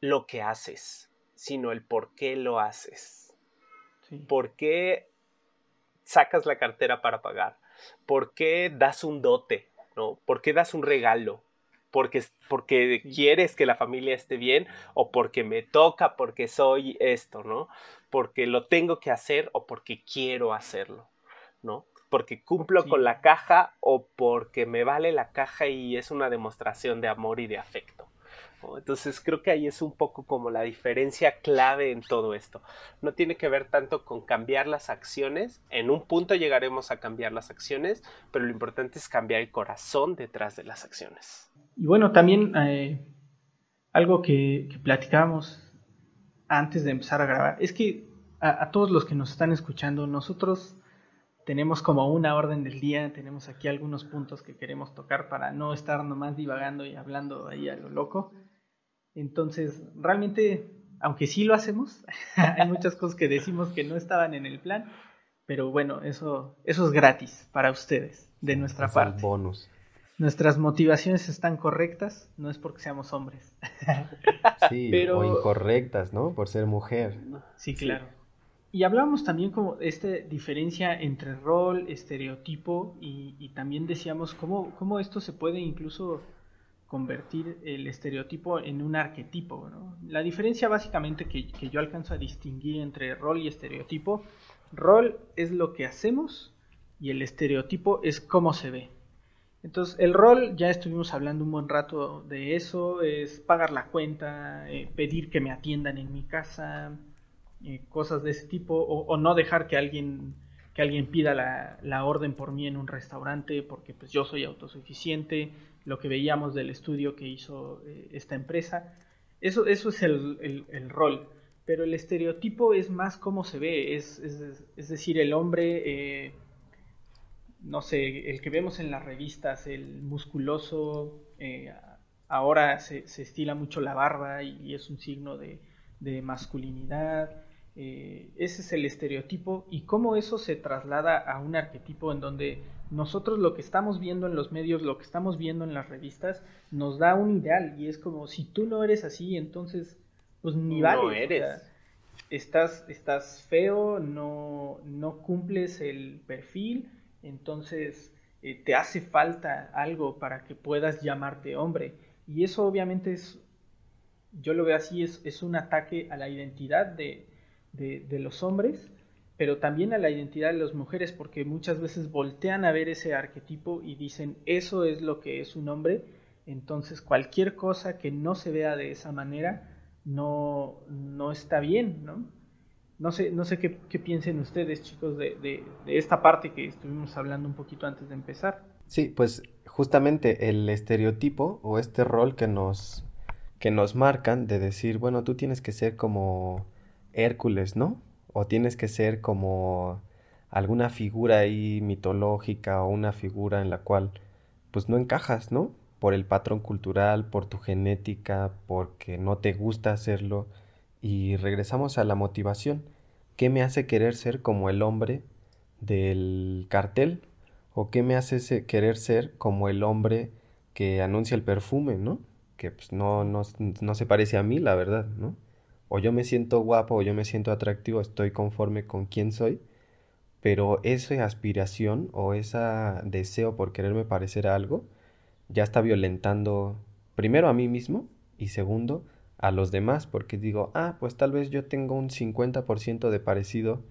S5: lo que haces, sino el por qué lo haces. ¿Por qué sacas la cartera para pagar? ¿Por qué das un dote? ¿no? ¿Por qué das un regalo? Porque, porque quieres que la familia esté bien o porque me toca, porque soy esto, ¿no? Porque lo tengo que hacer o porque quiero hacerlo, ¿no? Porque cumplo con la caja o porque me vale la caja y es una demostración de amor y de afecto. Entonces creo que ahí es un poco como la diferencia clave en todo esto. No tiene que ver tanto con cambiar las acciones, en un punto llegaremos a cambiar las acciones, pero lo importante es cambiar el corazón detrás de las acciones.
S4: Y bueno, también eh, algo que, platicábamos antes de empezar a grabar, es que a, todos los que nos están escuchando, nosotros tenemos como una orden del día, tenemos aquí algunos puntos que queremos tocar para no estar nomás divagando y hablando ahí a lo loco. Entonces, realmente, aunque sí lo hacemos, (laughs) hay muchas cosas que decimos que no estaban en el plan, pero bueno, eso, eso es gratis para ustedes, de nuestra parte.
S6: bonus.
S4: Nuestras motivaciones están correctas, no es porque seamos hombres. (laughs)
S6: sí, pero... o incorrectas, ¿no? Por ser mujer.
S4: Sí, claro. Y hablábamos también como esta diferencia entre rol, estereotipo y, y también decíamos cómo, cómo esto se puede incluso convertir el estereotipo en un arquetipo. La diferencia básicamente que, yo alcanzo a distinguir entre rol y estereotipo, rol es lo que hacemos y el estereotipo es cómo se ve. Entonces, el rol, ya estuvimos hablando un buen rato de eso, es pagar la cuenta, eh, pedir que me atiendan en mi casa, eh, cosas de ese tipo, o, no dejar que alguien, que alguien pida la, orden por mí en un restaurante porque pues yo soy autosuficiente, lo que veíamos del estudio que hizo eh, esta empresa. Eso, eso es el, rol, pero el estereotipo es más cómo se ve, es, es decir, el hombre no sé, el que vemos en las revistas, el musculoso, eh, ahora se, estila mucho la barba y, es un signo de, masculinidad. Eh, ese es el estereotipo y cómo eso se traslada a un arquetipo en donde nosotros lo que estamos viendo en los medios, lo que estamos viendo en las revistas, nos da un ideal y es como si tú no eres así, entonces pues ni no
S5: eres.
S4: estás, estás feo, no, no cumples el perfil entonces eh, te hace falta algo para que puedas llamarte hombre. Y eso obviamente es, yo lo veo así, es, un ataque a la identidad de, los hombres, pero también a la identidad de las mujeres, porque muchas veces voltean a ver ese arquetipo y dicen, eso es lo que es un hombre, entonces cualquier cosa que no se vea de esa manera no, no está bien, ¿no? No sé, no sé qué, piensen ustedes, chicos, de, esta parte que estuvimos hablando un poquito antes de empezar.
S6: Sí, pues justamente el estereotipo o este rol que nos, que nos marcan de decir, bueno, tú tienes que ser como Hércules, ¿no? O tienes que ser como alguna figura ahí mitológica o una figura en la cual pues no encajas, ¿no? Por el patrón cultural, por tu genética, porque no te gusta hacerlo y regresamos a la motivación. ¿Qué me hace querer ser como el hombre del cartel? ¿O qué me hace querer ser como el hombre que anuncia el perfume, ¿no? Que pues, no, no, no se parece a mí, la verdad, ¿no? O yo me siento guapo o yo me siento atractivo, estoy conforme con quién soy, pero esa aspiración o ese deseo por quererme parecer a algo ya está violentando primero a mí mismo y segundo a los demás, porque digo, ah, pues tal vez yo tengo un 50% de parecido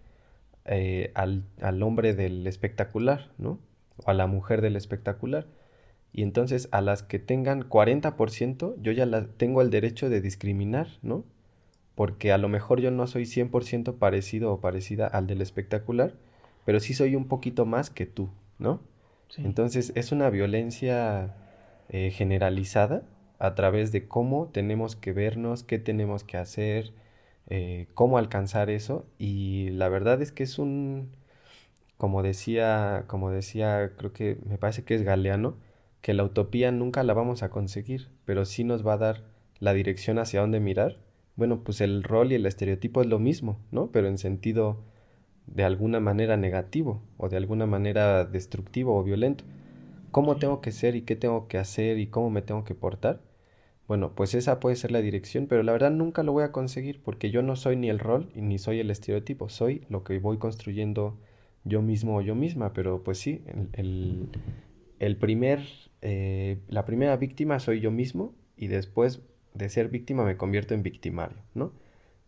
S6: eh, al, al, hombre del espectacular, ¿no? O a la mujer del espectacular. Y entonces a las que tengan 40%, yo ya la, tengo el derecho de discriminar, ¿no? Porque a lo mejor yo no soy 100% parecido o parecida al del espectacular, pero sí soy un poquito más que tú, ¿no? Entonces es una violencia eh, generalizada a través de cómo tenemos que vernos, qué tenemos que hacer, eh, cómo alcanzar eso. Y la verdad es que es un, como decía, como decía, creo que me parece que es Galeano, que la utopía nunca la vamos a conseguir, pero sí nos va a dar la dirección hacia dónde mirar. Bueno, pues el rol y el estereotipo es lo mismo, ¿no? Pero en sentido de alguna manera negativo o de alguna manera destructivo o violento. ¿Cómo tengo que ser y qué tengo que hacer y cómo me tengo que portar? Bueno, pues esa puede ser la dirección, pero la verdad nunca lo voy a conseguir porque yo no soy ni el rol ni soy el estereotipo, soy lo que voy construyendo yo mismo o yo misma, pero pues sí, el, el, primer, eh, la primera víctima soy yo mismo y después de ser víctima me convierto en victimario, ¿no?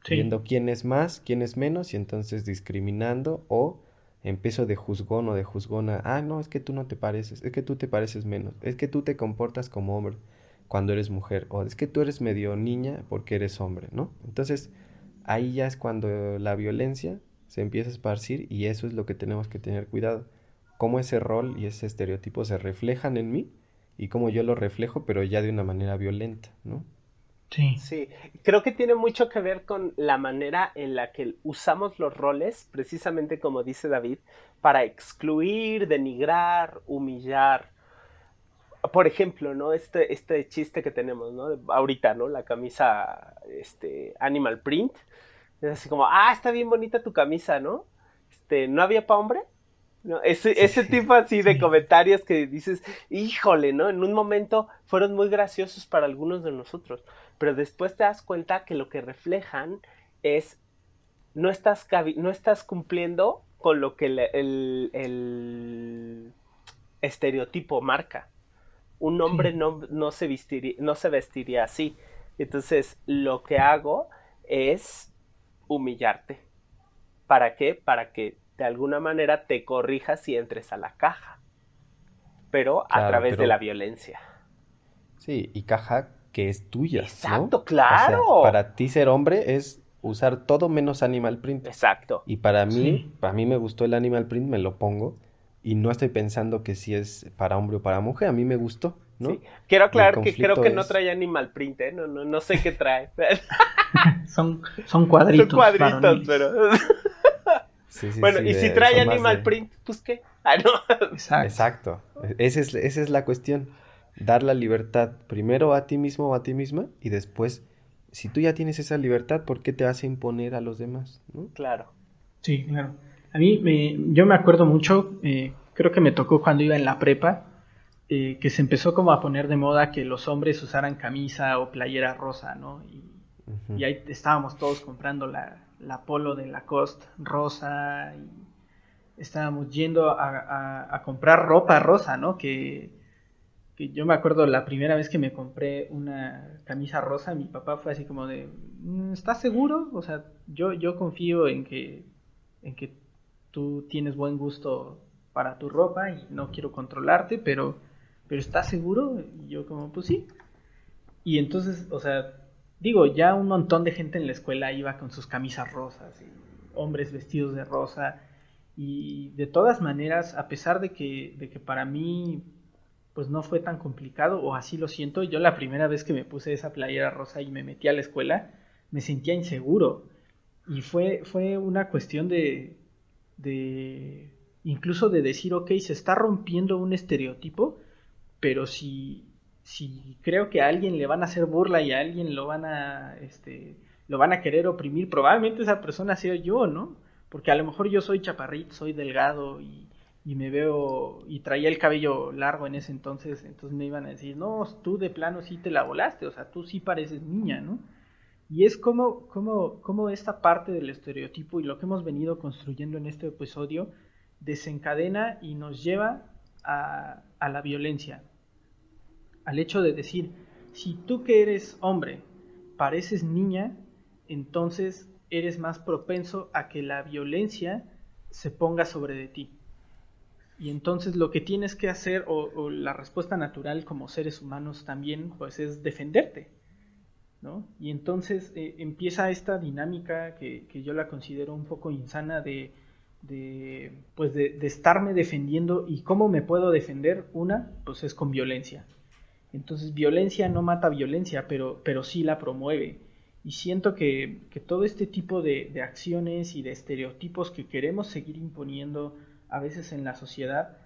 S6: Viendo quién es más, quién es menos y entonces discriminando o empiezo de juzgón o de juzgona, ah, no, es que tú no te pareces, es que tú te pareces menos, es que tú te comportas como hombre cuando eres mujer, o es que tú eres medio niña porque eres hombre, ¿no? Entonces, ahí ya es cuando la violencia se empieza a esparcir y eso es lo que tenemos que tener cuidado. Cómo ese rol y ese estereotipo se reflejan en mí y cómo yo lo reflejo, pero ya de una manera violenta, ¿no?
S5: Sí. Sí, creo que tiene mucho que ver con la manera en la que usamos los roles, precisamente como dice David, para excluir, denigrar, humillar, por ejemplo, ¿no? Este, este chiste que tenemos, ¿no? Ahorita, ¿no? La camisa, este, Animal Print. Es así como, ah, está bien bonita tu camisa, ¿no? Este, ¿no había para hombre? ¿No? Ese, ese tipo así de comentarios que dices, híjole, ¿no? En un momento fueron muy graciosos para algunos de nosotros, pero después te das cuenta que lo que reflejan es, no estás, no estás cumpliendo con lo que el estereotipo marca. Un hombre no, no, se vestiría, no se vestiría así. Entonces, lo que hago es humillarte. ¿Para qué? Para que de alguna manera te corrijas y entres a la caja. Pero a través de la violencia.
S6: Sí, y caja que es tuya.
S5: Exacto, claro.
S6: para ti ser hombre es usar todo menos animal print.
S5: Exacto.
S6: Y para mí, para mí me gustó el animal print, me lo pongo y no estoy pensando que si es para hombre o para mujer, a mí me gustó, ¿no?
S5: Quiero aclarar que creo que no trae animal print, ¿eh? no, no, no sé qué trae. (laughs)
S4: son, son cuadritos.
S5: Son cuadritos, pero... (laughs) bueno, y si trae animal print, pues qué. Ah, no.
S6: Exacto. Exacto. Esa es, esa es la cuestión. Dar la libertad primero a ti mismo o a ti misma y después, si tú ya tienes esa libertad, ¿por qué te vas a imponer a los demás? ¿no?
S5: Claro.
S4: Sí, claro. A mí, me, yo me acuerdo mucho, eh, creo que me tocó cuando iba en la prepa, eh, que se empezó como a poner de moda que los hombres usaran camisa o playera rosa, ¿no? Y, ahí estábamos todos comprando la, la polo de Lacoste rosa y estábamos yendo a, a, comprar ropa rosa, ¿no? Que, que, yo me acuerdo la primera vez que me compré una camisa rosa, mi papá fue así como de, mm, ¿estás seguro? O sea, yo, yo confío en que, en que tú tienes buen gusto para tu ropa y no quiero controlarte, pero, pero ¿estás seguro? Y yo como, pues sí. Y entonces, o sea, digo, ya un montón de gente en la escuela iba con sus camisas rosas, y hombres vestidos de rosa, y de todas maneras, a pesar de que, de que para mí pues no fue tan complicado, o así lo siento, yo la primera vez que me puse esa playera rosa y me metí a la escuela, me sentía inseguro. Y fue, fue una cuestión de, de incluso de decir, ok, se está rompiendo un estereotipo, pero si, si creo que a alguien le van a hacer burla y a alguien lo van a, este, lo van a querer oprimir, probablemente esa persona sea yo, ¿no? Porque a lo mejor yo soy chaparrito, soy delgado y, y me veo y traía el cabello largo en ese entonces, entonces me iban a decir, no, tú de plano sí te la volaste, o sea, tú sí pareces niña, ¿no? Y es como, como, esta parte del estereotipo y lo que hemos venido construyendo en este episodio desencadena y nos lleva a, a la violencia. Al hecho de decir, si tú que eres hombre pareces niña, entonces eres más propenso a que la violencia se ponga sobre de ti. Y entonces lo que tienes que hacer, o, la respuesta natural como seres humanos también, pues es defenderte. Y entonces eh, empieza esta dinámica que, yo la considero un poco insana de, pues de, estarme defendiendo y cómo me puedo defender. Una, pues es con violencia. Entonces violencia no mata violencia, pero, pero sí la promueve. Y siento que, todo este tipo de, de acciones y de estereotipos que queremos seguir imponiendo a veces en la sociedad,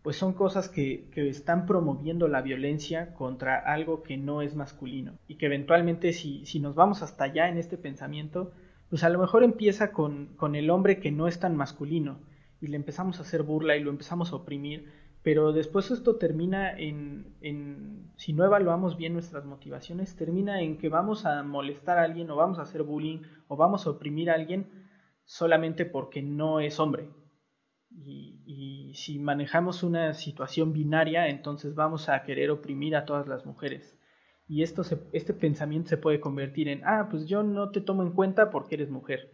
S4: pues son cosas que, están promoviendo la violencia contra algo que no es masculino. Y que eventualmente si, si nos vamos hasta allá en este pensamiento, pues a lo mejor empieza con, con, el hombre que no es tan masculino y le empezamos a hacer burla y lo empezamos a oprimir, pero después esto termina en, en, si no evaluamos bien nuestras motivaciones, termina en que vamos a molestar a alguien o vamos a hacer bullying o vamos a oprimir a alguien solamente porque no es hombre y, si manejamos una situación binaria, entonces vamos a querer oprimir a todas las mujeres. Y esto este pensamiento se puede convertir en, ah, pues yo no te tomo en cuenta porque eres mujer.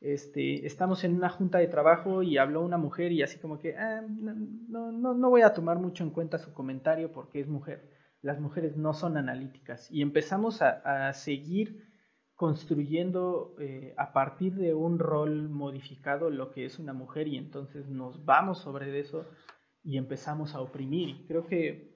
S4: Este, estamos en una junta de trabajo y habló una mujer y así como que, ah, no, no, no voy a tomar mucho en cuenta su comentario porque es mujer. Las mujeres no son analíticas. Y empezamos a, a seguir construyendo eh, a partir de un rol modificado lo que es una mujer y entonces nos vamos sobre eso y empezamos a oprimir. Creo que,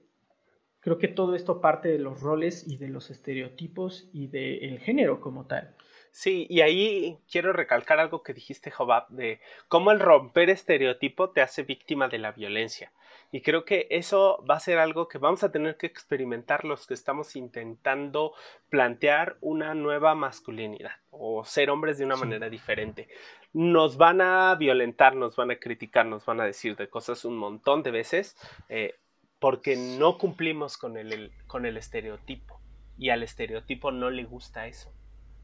S4: creo que todo esto parte de los roles y de los estereotipos y del género como tal.
S5: Sí, y ahí quiero recalcar algo que dijiste, Jobab, de cómo el romper estereotipo te hace víctima de la violencia. Y creo que eso va a ser algo que vamos a tener que experimentar los que estamos intentando plantear una nueva masculinidad o ser hombres de una manera diferente. Nos van a violentar, nos van a criticar, nos van a decir de cosas un montón de veces eh, porque no cumplimos con el, con el estereotipo. Y al estereotipo no le gusta eso.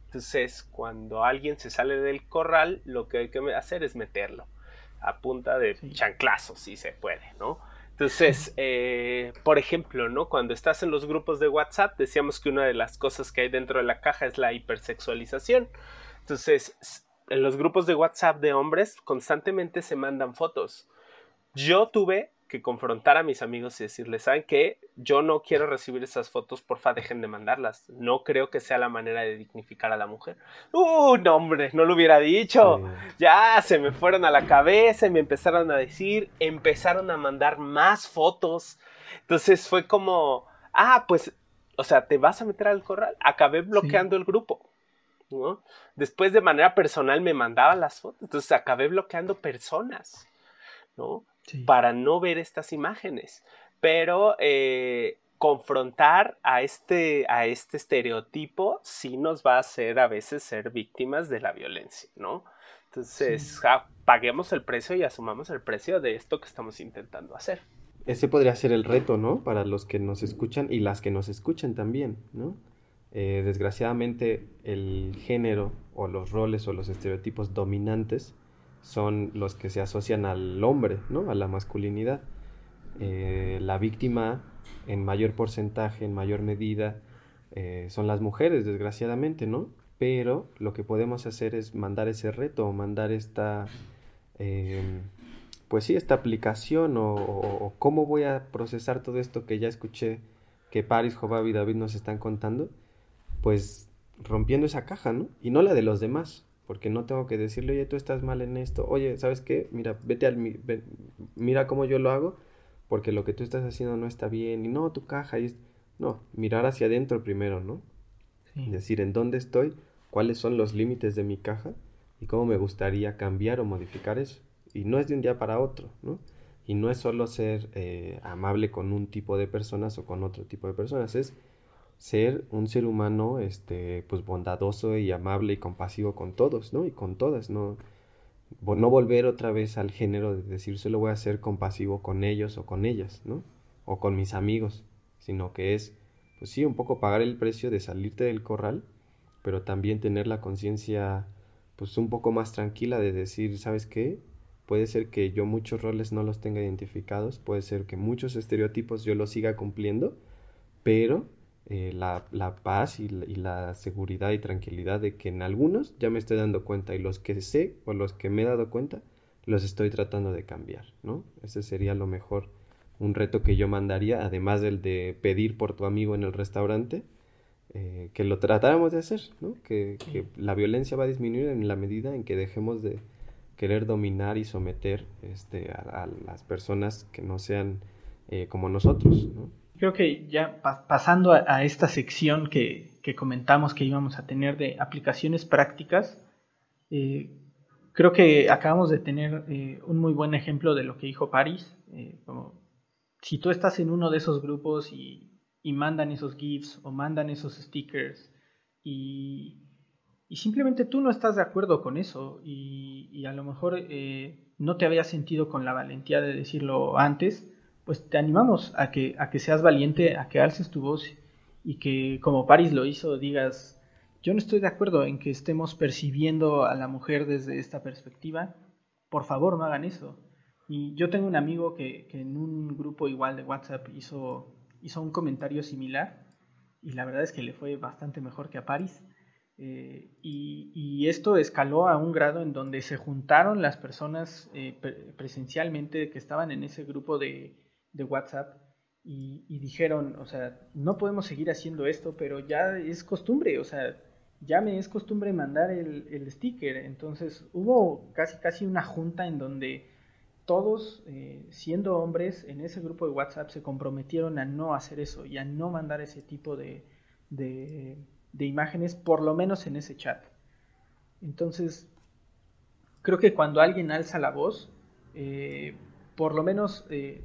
S5: Entonces, cuando alguien se sale del corral, lo que hay que hacer es meterlo a punta de chanclazos, si se puede, ¿no? Entonces, eh, por ejemplo, ¿no? Cuando estás en los grupos de WhatsApp, decíamos que una de las cosas que hay dentro de la caja es la hipersexualización. Entonces, en los grupos de WhatsApp de hombres constantemente se mandan fotos. Yo tuve que confrontar a mis amigos y decirles, ¿saben qué? Yo no quiero recibir esas fotos, porfa, dejen de mandarlas. No creo que sea la manera de dignificar a la mujer. ¡Uh, no, hombre! No lo hubiera dicho. Ya se me fueron a la cabeza y me empezaron a decir, empezaron a mandar más fotos. Entonces fue como, ah, pues, o sea, te vas a meter al corral. Acabé bloqueando el grupo. ¿no? Después de manera personal me mandaban las fotos, entonces acabé bloqueando personas, ¿no? Para no ver estas imágenes. Pero eh, confrontar a este, a este estereotipo sí nos va a hacer a veces ser víctimas de la violencia, ¿no? Entonces, paguemos el precio y asumamos el precio de esto que estamos intentando hacer.
S6: Ese podría ser el reto, ¿no? Para los que nos escuchan y las que nos escuchan también, ¿no? Eh, desgraciadamente el género o los roles o los estereotipos dominantes son los que se asocian al hombre, ¿no? A la masculinidad. Eh, la víctima en mayor porcentaje, en mayor medida, eh, son las mujeres, desgraciadamente, ¿no? Pero lo que podemos hacer es mandar ese reto, mandar esta, em, pues sí, esta aplicación o, cómo voy a procesar todo esto que ya escuché que Paris, Jobab y David nos están contando, pues rompiendo esa caja, ¿no? Y no la de los demás, porque no tengo que decirle, oye, tú estás mal en esto, oye, ¿sabes qué? Mira, vete al, mira cómo yo lo hago, porque lo que tú estás haciendo no está bien, y no, tu caja, y no, mirar hacia adentro primero, ¿no? Decir, ¿en dónde estoy? ¿Cuáles son los límites de mi caja? Y cómo me gustaría cambiar o modificar eso. Y no es de un día para otro, ¿no? Y no es solo ser eh, amable con un tipo de personas o con otro tipo de personas, es ser un ser humano este pues bondadoso y amable y compasivo con todos, ¿no? Y con todas, no no volver otra vez al género de decir solo voy a ser compasivo con ellos o con ellas, ¿no? O con mis amigos, sino que es pues sí, un poco pagar el precio de salirte del corral, pero también tener la conciencia pues un poco más tranquila de decir, ¿sabes qué? Puede ser que yo muchos roles no los tenga identificados, puede ser que muchos estereotipos yo los siga cumpliendo, pero eh, la, paz y la, seguridad y tranquilidad de que en algunos ya me estoy dando cuenta y los que sé o los que me he dado cuenta los estoy tratando de cambiar, ¿no? Ese sería lo mejor, un reto que yo mandaría, además del de pedir por tu amigo en el restaurante, eh, que lo tratáramos de hacer, ¿no? Que, la violencia va a disminuir en la medida en que dejemos de querer dominar y someter este, a, las personas que no sean eh, como nosotros, ¿no?
S4: Creo que ya pasando a, esta sección que, comentamos que íbamos a tener de aplicaciones prácticas, eh, creo que acabamos de tener eh, un muy buen ejemplo de lo que dijo Paris. Eh, si tú estás en uno de esos grupos y, mandan esos GIFs o mandan esos stickers y, simplemente tú no estás de acuerdo con eso y, y a lo mejor no te había sentido con la valentía de decirlo antes, pues te animamos a que, a que seas valiente, a que alces tu voz y que como Paris lo hizo digas, yo no estoy de acuerdo en que estemos percibiendo a la mujer desde esta perspectiva, por favor no hagan eso. Y yo tengo un amigo que, en un grupo igual de WhatsApp hizo, hizo un comentario similar y la verdad es que le fue bastante mejor que a Paris. Eh, y, esto escaló a un grado en donde se juntaron las personas eh, presencialmente que estaban en ese grupo de, de WhatsApp y, dijeron, o sea, no podemos seguir haciendo esto, pero ya es costumbre, o sea, ya me es costumbre mandar el, sticker. Entonces hubo casi casi una junta en donde todos, eh, siendo hombres, en ese grupo de WhatsApp se comprometieron a no hacer eso y a no mandar ese tipo de, de, imágenes, por lo menos en ese chat. Entonces, creo que cuando alguien alza la voz, eh, por lo menos eh,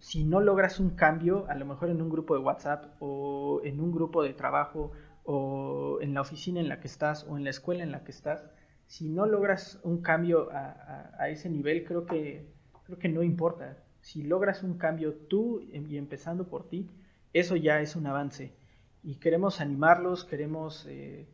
S4: si no logras un cambio, a lo mejor en un grupo de WhatsApp o en un grupo de trabajo o en la oficina en la que estás o en la escuela en la que estás, si no logras un cambio a, ese nivel, creo que, creo que no importa. Si logras un cambio tú y empezando por ti, eso ya es un avance. Y queremos animarlos, queremos eh,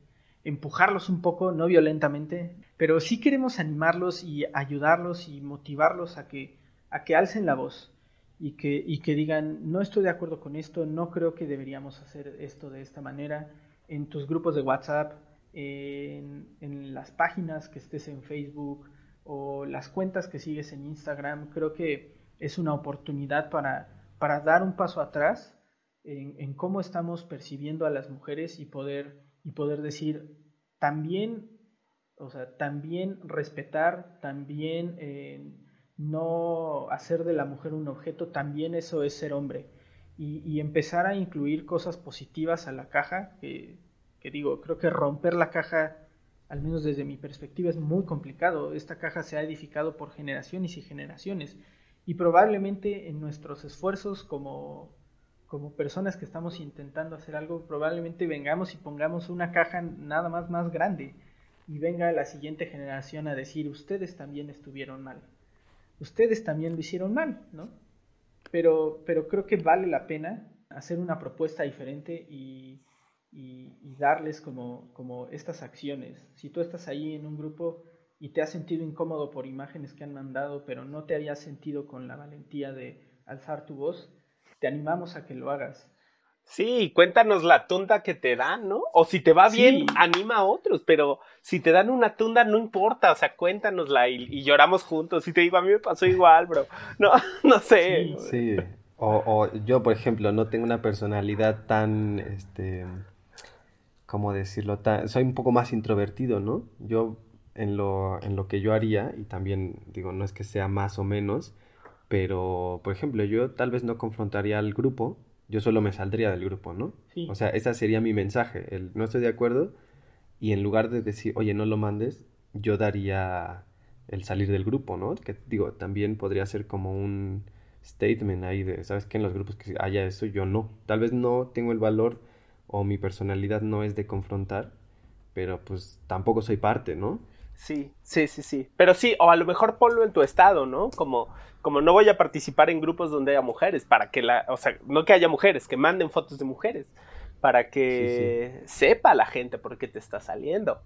S4: empujarlos un poco, no violentamente, pero sí queremos animarlos y ayudarlos y motivarlos a que, a que alcen la voz y que, y que digan, no estoy de acuerdo con esto, no creo que deberíamos hacer esto de esta manera, en tus grupos de WhatsApp, en, en las páginas que estés en Facebook o las cuentas que sigues en Instagram, creo que es una oportunidad para, para dar un paso atrás en, cómo estamos percibiendo a las mujeres y poder, y poder decir, también, o sea, también respetar, también eh, no hacer de la mujer un objeto, también eso es ser hombre. Y, empezar a incluir cosas positivas a la caja, que, que digo, creo que romper la caja al menos desde mi perspectiva, es muy complicado. Esta caja se ha edificado por generaciones y generaciones y probablemente en nuestros esfuerzos como, como personas que estamos intentando hacer algo, probablemente vengamos y pongamos una caja nada más más grande y venga la siguiente generación a decir, ustedes también estuvieron mal, ustedes también lo hicieron mal, ¿no? Pero, pero creo que vale la pena hacer una propuesta diferente y, darles como, como estas acciones. Si tú estás ahí en un grupo y te has sentido incómodo por imágenes que han mandado, pero no te habías sentido con la valentía de alzar tu voz, te animamos a que lo hagas.
S5: Sí, cuéntanos la tunda que te dan, ¿no? O si te va bien, anima a otros, pero si te dan una tunda, no importa, o sea, cuéntanosla y, lloramos juntos. Y te digo, a mí me pasó (laughs) igual, bro. No, (laughs) no sé.
S6: Sí, O, o, yo, por ejemplo, no tengo una personalidad tan, este, ¿cómo decirlo? soy un poco más introvertido, ¿no? Yo en lo, en lo que yo haría, y también digo, no es que sea más o menos, pero, por ejemplo, yo tal vez no confrontaría al grupo, yo solo me saldría del grupo, ¿no? O sea, ese sería mi mensaje, el no estoy de acuerdo, y en lugar de decir, oye, no lo mandes, yo daría el salir del grupo, ¿no? Que digo, también podría ser como un statement ahí de, ¿sabes qué? En los grupos que haya eso, yo no. Tal vez no tengo el valor o mi personalidad no es de confrontar, pero pues tampoco soy parte, ¿no?
S5: Sí, sí, sí, sí. Pero sí, o a lo mejor ponlo en tu estado, ¿no? Como, como no voy a participar en grupos donde haya mujeres, para que la, o sea, no que haya mujeres, que manden fotos de mujeres, para que sepa la gente por qué te está saliendo.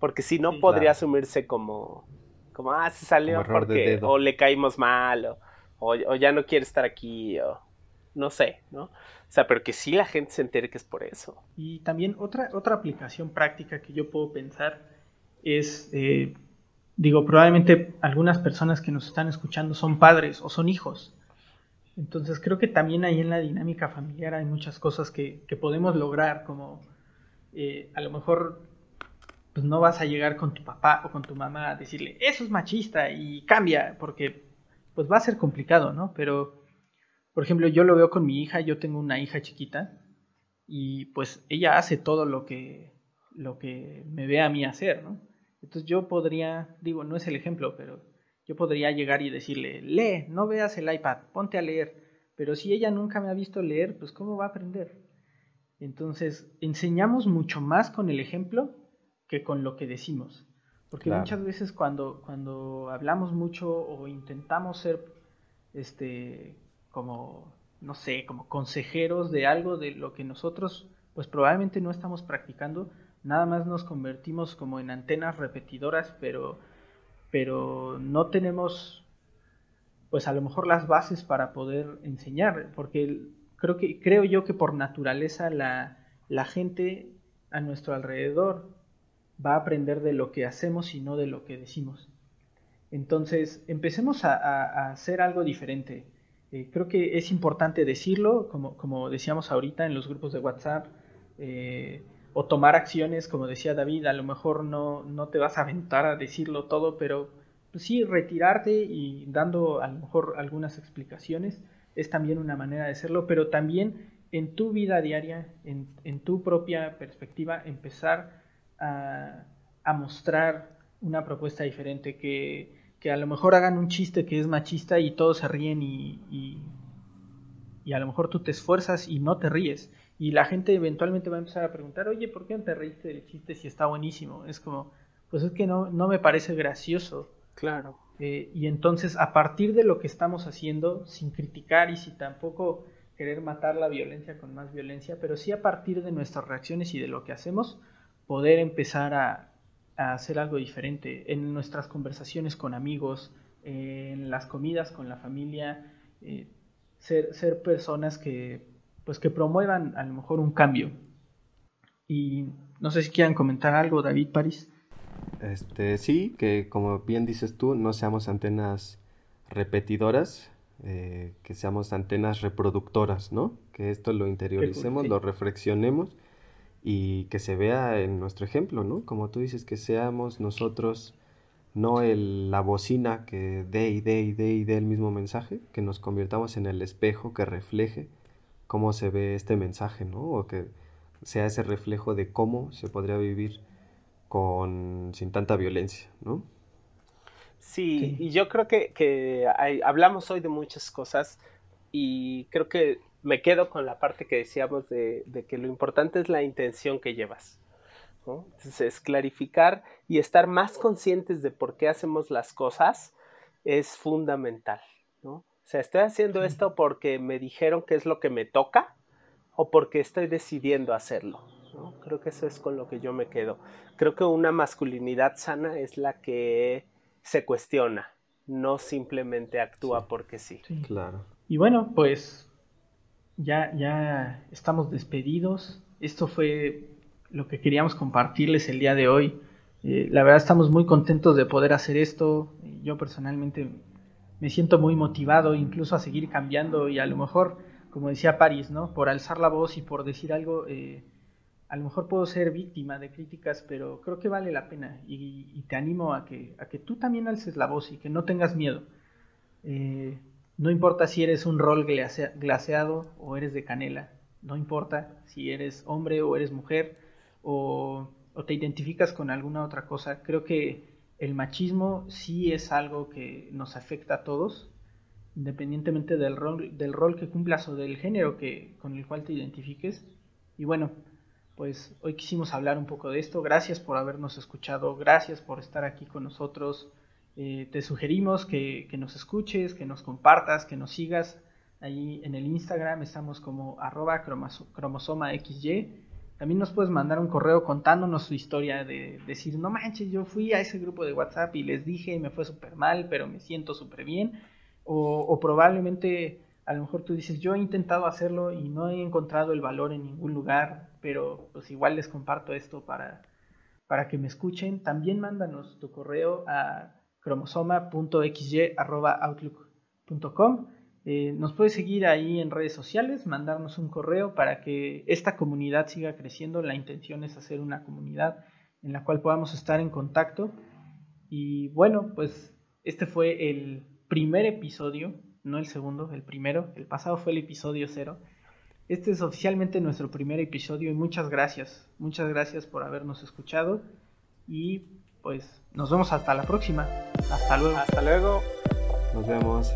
S5: Porque si no podría asumirse como, como, ah, se salió porque, o le caímos mal, o, o, ya no quiere estar aquí, o no sé, ¿no? O sea, pero que sí la gente se entere que es por eso.
S4: Y también otra, otra aplicación práctica que yo puedo pensar es, eh, digo, probablemente algunas personas que nos están escuchando son padres o son hijos. Entonces creo que también ahí en la dinámica familiar hay muchas cosas que, podemos lograr, como eh, a lo mejor pues no vas a llegar con tu papá o con tu mamá a decirle, eso es machista y cambia, porque pues va a ser complicado, ¿no? Pero por ejemplo, yo lo veo con mi hija, yo tengo una hija chiquita y pues ella hace todo lo que, lo que me ve a mí hacer, ¿no? Entonces yo podría, digo, no es el ejemplo, pero yo podría llegar y decirle, lee, no veas el iPad, ponte a leer. Pero si ella nunca me ha visto leer, pues ¿cómo va a aprender? Entonces, enseñamos mucho más con el ejemplo que con lo que decimos. Porque muchas veces cuando, cuando hablamos mucho o intentamos ser este, como, no sé, como consejeros de algo de lo que nosotros pues probablemente no estamos practicando, nada más nos convertimos como en antenas repetidoras, pero, pero no tenemos pues a lo mejor las bases para poder enseñar, porque creo que creo yo que por naturaleza la, la gente a nuestro alrededor va a aprender de lo que hacemos y no de lo que decimos. Entonces, empecemos a, hacer algo diferente. Eh, creo que es importante decirlo, como, como, decíamos ahorita en los grupos de WhatsApp, eh, o tomar acciones, como decía David, a lo mejor no, no te vas a aventar a decirlo todo, pero pues sí, retirarte y dando a lo mejor algunas explicaciones es también una manera de hacerlo, pero también en tu vida diaria, en, en tu propia perspectiva, empezar a, a mostrar una propuesta diferente que que a lo mejor hagan un chiste que es machista y todos se ríen y, y, a lo mejor tú te esfuerzas y no te ríes. Y la gente eventualmente va a empezar a preguntar, oye, ¿por qué no te reíste del chiste si está buenísimo? Es como, pues es que no, no me parece gracioso.
S5: Claro.
S4: Eh, y entonces, a partir de lo que estamos haciendo, sin criticar y sin tampoco querer matar la violencia con más violencia, pero sí a partir de nuestras reacciones y de lo que hacemos, poder empezar a, a hacer algo diferente en nuestras conversaciones con amigos, en las comidas con la familia. Eh, ser, ser personas que, pues que promuevan a lo mejor un cambio. Y no sé si quieran comentar algo, David París.
S6: Este, sí, que como bien dices tú, no seamos antenas repetidoras, eh, que seamos antenas reproductoras, ¿no? Que esto lo interioricemos, lo reflexionemos y que se vea en nuestro ejemplo, ¿no? Como tú dices, que seamos nosotros no el, la bocina que dé y dé y dé y dé el mismo mensaje, que nos convirtamos en el espejo que refleje cómo se ve este mensaje, ¿no? O que sea ese reflejo de cómo se podría vivir con sin tanta violencia, ¿no?
S5: Sí, y yo creo que, hablamos hoy de muchas cosas y creo que me quedo con la parte que decíamos de, que lo importante es la intención que llevas. Entonces, es clarificar y estar más conscientes de por qué hacemos las cosas es fundamental. ¿no? O sea, estoy haciendo esto porque me dijeron que es lo que me toca o porque estoy decidiendo hacerlo. Creo que eso es con lo que yo me quedo. Creo que una masculinidad sana es la que se cuestiona, no simplemente actúa porque sí.
S6: Claro.
S4: Y bueno, pues ya, ya estamos despedidos. Esto fue lo que queríamos compartirles el día de hoy. Eh, la verdad estamos muy contentos de poder hacer esto. Yo personalmente me siento muy motivado incluso a seguir cambiando y a lo mejor, como decía París, ¿no? Por alzar la voz y por decir algo, eh, a lo mejor puedo ser víctima de críticas, pero creo que vale la pena y, te animo a que, a que tú también alces la voz y que no tengas miedo. Eh, no importa si eres un rol glaseado o eres de canela, no importa si eres hombre o eres mujer o, te identificas con alguna otra cosa, creo que el machismo sí es algo que nos afecta a todos, independientemente del rol, del rol que cumplas o del género que, con el cual te identifiques. Y bueno, pues hoy quisimos hablar un poco de esto. Gracias por habernos escuchado, gracias por estar aquí con nosotros. Eh, te sugerimos que, nos escuches, que nos compartas, que nos sigas. Ahí en el Instagram estamos como arroba cromosoma XY. También nos puedes mandar un correo contándonos su historia de decir, no manches, yo fui a ese grupo de WhatsApp y les dije y me fue súper mal, pero me siento súper bien. O, o probablemente a lo mejor tú dices, yo he intentado hacerlo y no he encontrado el valor en ningún lugar, pero pues igual les comparto esto para, para que me escuchen. También mándanos tu correo a cromosoma.xy.outlook.com. Eh, nos puedes seguir ahí en redes sociales, mandarnos un correo para que esta comunidad siga creciendo. La intención es hacer una comunidad en la cual podamos estar en contacto. Y bueno, pues este fue el primer episodio no el segundo, el primero. El pasado fue el episodio cero. Este es oficialmente nuestro primer episodio y muchas gracias. Muchas gracias por habernos escuchado y pues nos vemos hasta la próxima. Hasta luego.
S5: Hasta luego.
S6: Nos vemos.